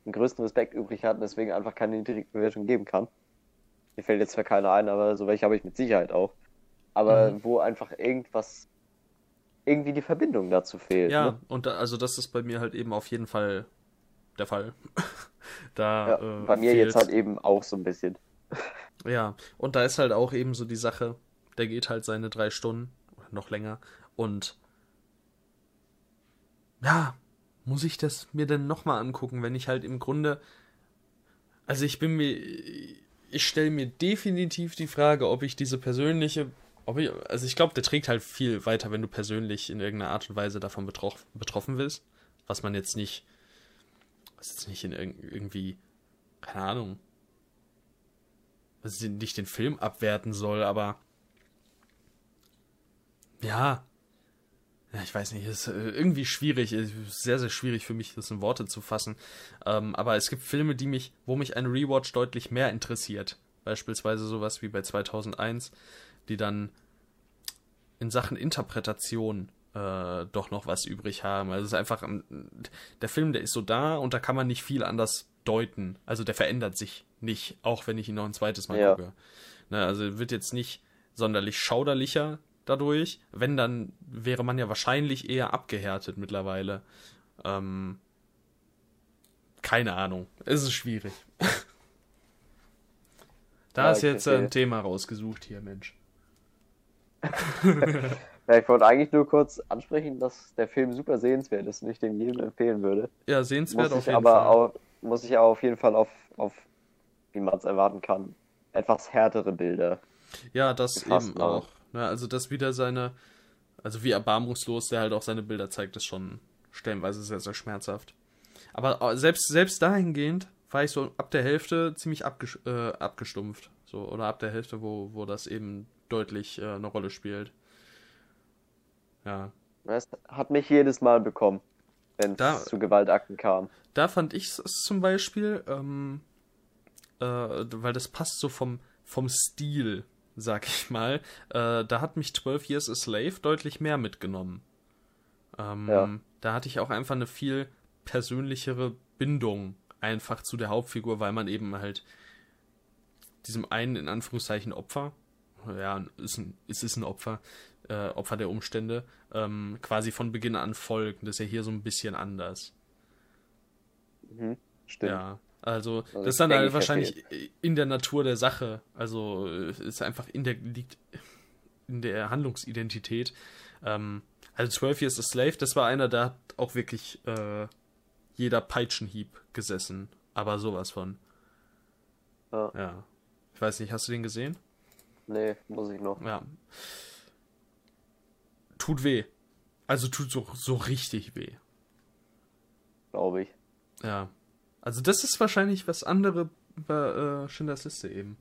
einen größten Respekt übrig hat und deswegen einfach keine niedrige Bewertung geben kann. Mir fällt jetzt zwar keiner ein, aber so welche habe ich mit Sicherheit auch. Aber mhm. wo einfach irgendwas, irgendwie die Verbindung dazu fehlt. Ja, ne? und da, also das ist bei mir halt eben auf jeden Fall der Fall. da, ja, äh, bei mir fehlt... jetzt halt eben auch so ein bisschen. ja, und da ist halt auch eben so die Sache, der geht halt seine drei Stunden, noch länger, und ja, muss ich das mir denn nochmal angucken, wenn ich halt im Grunde. Also ich bin mir. Ich stelle mir definitiv die Frage, ob ich diese persönliche. Ob ich, also ich glaube, der trägt halt viel weiter, wenn du persönlich in irgendeiner Art und Weise davon betroff, betroffen bist. Was man jetzt nicht. Was jetzt nicht in irgendwie. Keine Ahnung. Was nicht den Film abwerten soll, aber. Ja, ja, ich weiß nicht, ist äh, irgendwie schwierig, sehr, sehr schwierig für mich, das in Worte zu fassen. Ähm, aber es gibt Filme, die mich, wo mich ein Rewatch deutlich mehr interessiert. Beispielsweise sowas wie bei 2001, die dann in Sachen Interpretation äh, doch noch was übrig haben. Also es ist einfach, der Film, der ist so da und da kann man nicht viel anders deuten. Also der verändert sich nicht, auch wenn ich ihn noch ein zweites Mal ja. gucke. Ne, also wird jetzt nicht sonderlich schauderlicher, dadurch. Wenn, dann wäre man ja wahrscheinlich eher abgehärtet mittlerweile. Ähm, keine Ahnung. Es ist schwierig. da ja, ist jetzt okay. ein Thema rausgesucht hier, Mensch. ja, ich wollte eigentlich nur kurz ansprechen, dass der Film super sehenswert ist und ich den jedem empfehlen würde. Ja, sehenswert muss auf jeden aber Fall. Auch, muss ich aber auf jeden Fall auf, auf wie man es erwarten kann, etwas härtere Bilder. Ja, das eben auch. Ne, also das wieder seine, also wie erbarmungslos der halt auch seine Bilder zeigt, ist schon stellenweise sehr, sehr schmerzhaft. Aber selbst, selbst dahingehend war ich so ab der Hälfte ziemlich abges äh, abgestumpft. So, oder ab der Hälfte, wo, wo das eben deutlich äh, eine Rolle spielt. Ja. Das hat mich jedes Mal bekommen, wenn es zu Gewaltakten kam. Da fand ich es zum Beispiel, ähm, äh, weil das passt so vom, vom Stil sag ich mal, äh, da hat mich 12 Years a Slave deutlich mehr mitgenommen. Ähm, ja. Da hatte ich auch einfach eine viel persönlichere Bindung einfach zu der Hauptfigur, weil man eben halt diesem einen in Anführungszeichen Opfer, ja, ist, ein, ist es ein Opfer, äh, Opfer der Umstände, ähm, quasi von Beginn an folgt. Das ist ja hier so ein bisschen anders. Mhm, stimmt. Ja. Also, also das ist dann halt wahrscheinlich verfehlt. in der Natur der Sache. Also ist einfach in der liegt in der Handlungsidentität. Ähm, also 12 Years a Slave, das war einer, da hat auch wirklich äh, jeder Peitschenhieb gesessen. Aber sowas von. Ja. ja. Ich weiß nicht, hast du den gesehen? Nee, muss ich noch. Ja. Tut weh. Also tut so, so richtig weh. Glaube ich. Ja. Also das ist wahrscheinlich was andere bei äh, Schindlers Liste eben.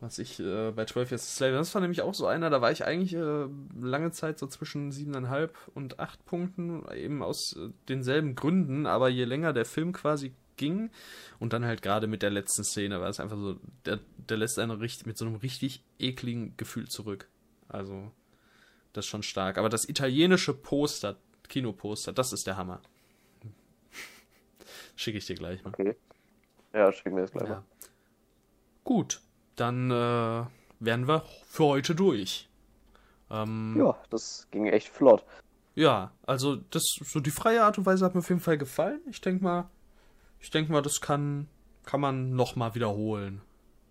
Was ich äh, bei 12 Years a Slave, das war nämlich auch so einer, da war ich eigentlich äh, lange Zeit so zwischen 7,5 und 8 Punkten, eben aus äh, denselben Gründen, aber je länger der Film quasi ging und dann halt gerade mit der letzten Szene war es einfach so, der, der lässt einen richtig, mit so einem richtig ekligen Gefühl zurück. Also, das ist schon stark. Aber das italienische Poster, Kinoposter, das ist der Hammer. Schicke ich dir gleich mal. Okay. Ja, schick mir das gleich ja. mal. Gut, dann äh, wären wir für heute durch. Ähm, ja, das ging echt flott. Ja, also das so die freie Art und Weise hat mir auf jeden Fall gefallen. Ich denke mal, ich denke mal, das kann kann man noch mal wiederholen,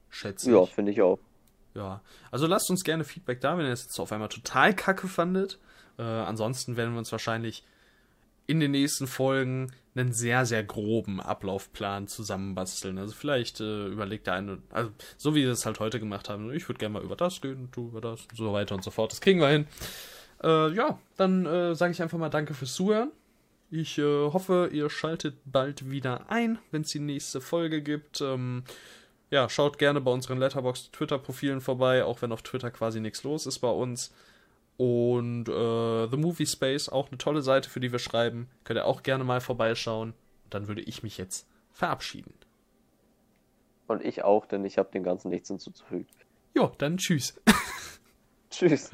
schätze ich. Ja, finde ich auch. Ja, also lasst uns gerne Feedback da, wenn ihr es jetzt auf einmal total kacke fandet. Äh, ansonsten werden wir uns wahrscheinlich in den nächsten Folgen einen sehr, sehr groben Ablaufplan zusammenbasteln. Also vielleicht äh, überlegt der eine, also so wie wir es halt heute gemacht haben, ich würde gerne mal über das gehen, du über das und so weiter und so fort. Das kriegen wir hin. Äh, ja, dann äh, sage ich einfach mal Danke fürs Zuhören. Ich äh, hoffe, ihr schaltet bald wieder ein, wenn es die nächste Folge gibt. Ähm, ja, schaut gerne bei unseren Letterbox Twitter-Profilen vorbei, auch wenn auf Twitter quasi nichts los ist bei uns. Und äh, The Movie Space, auch eine tolle Seite, für die wir schreiben. Könnt ihr auch gerne mal vorbeischauen. Dann würde ich mich jetzt verabschieden. Und ich auch, denn ich habe dem Ganzen nichts hinzuzufügen. Jo, dann tschüss. tschüss.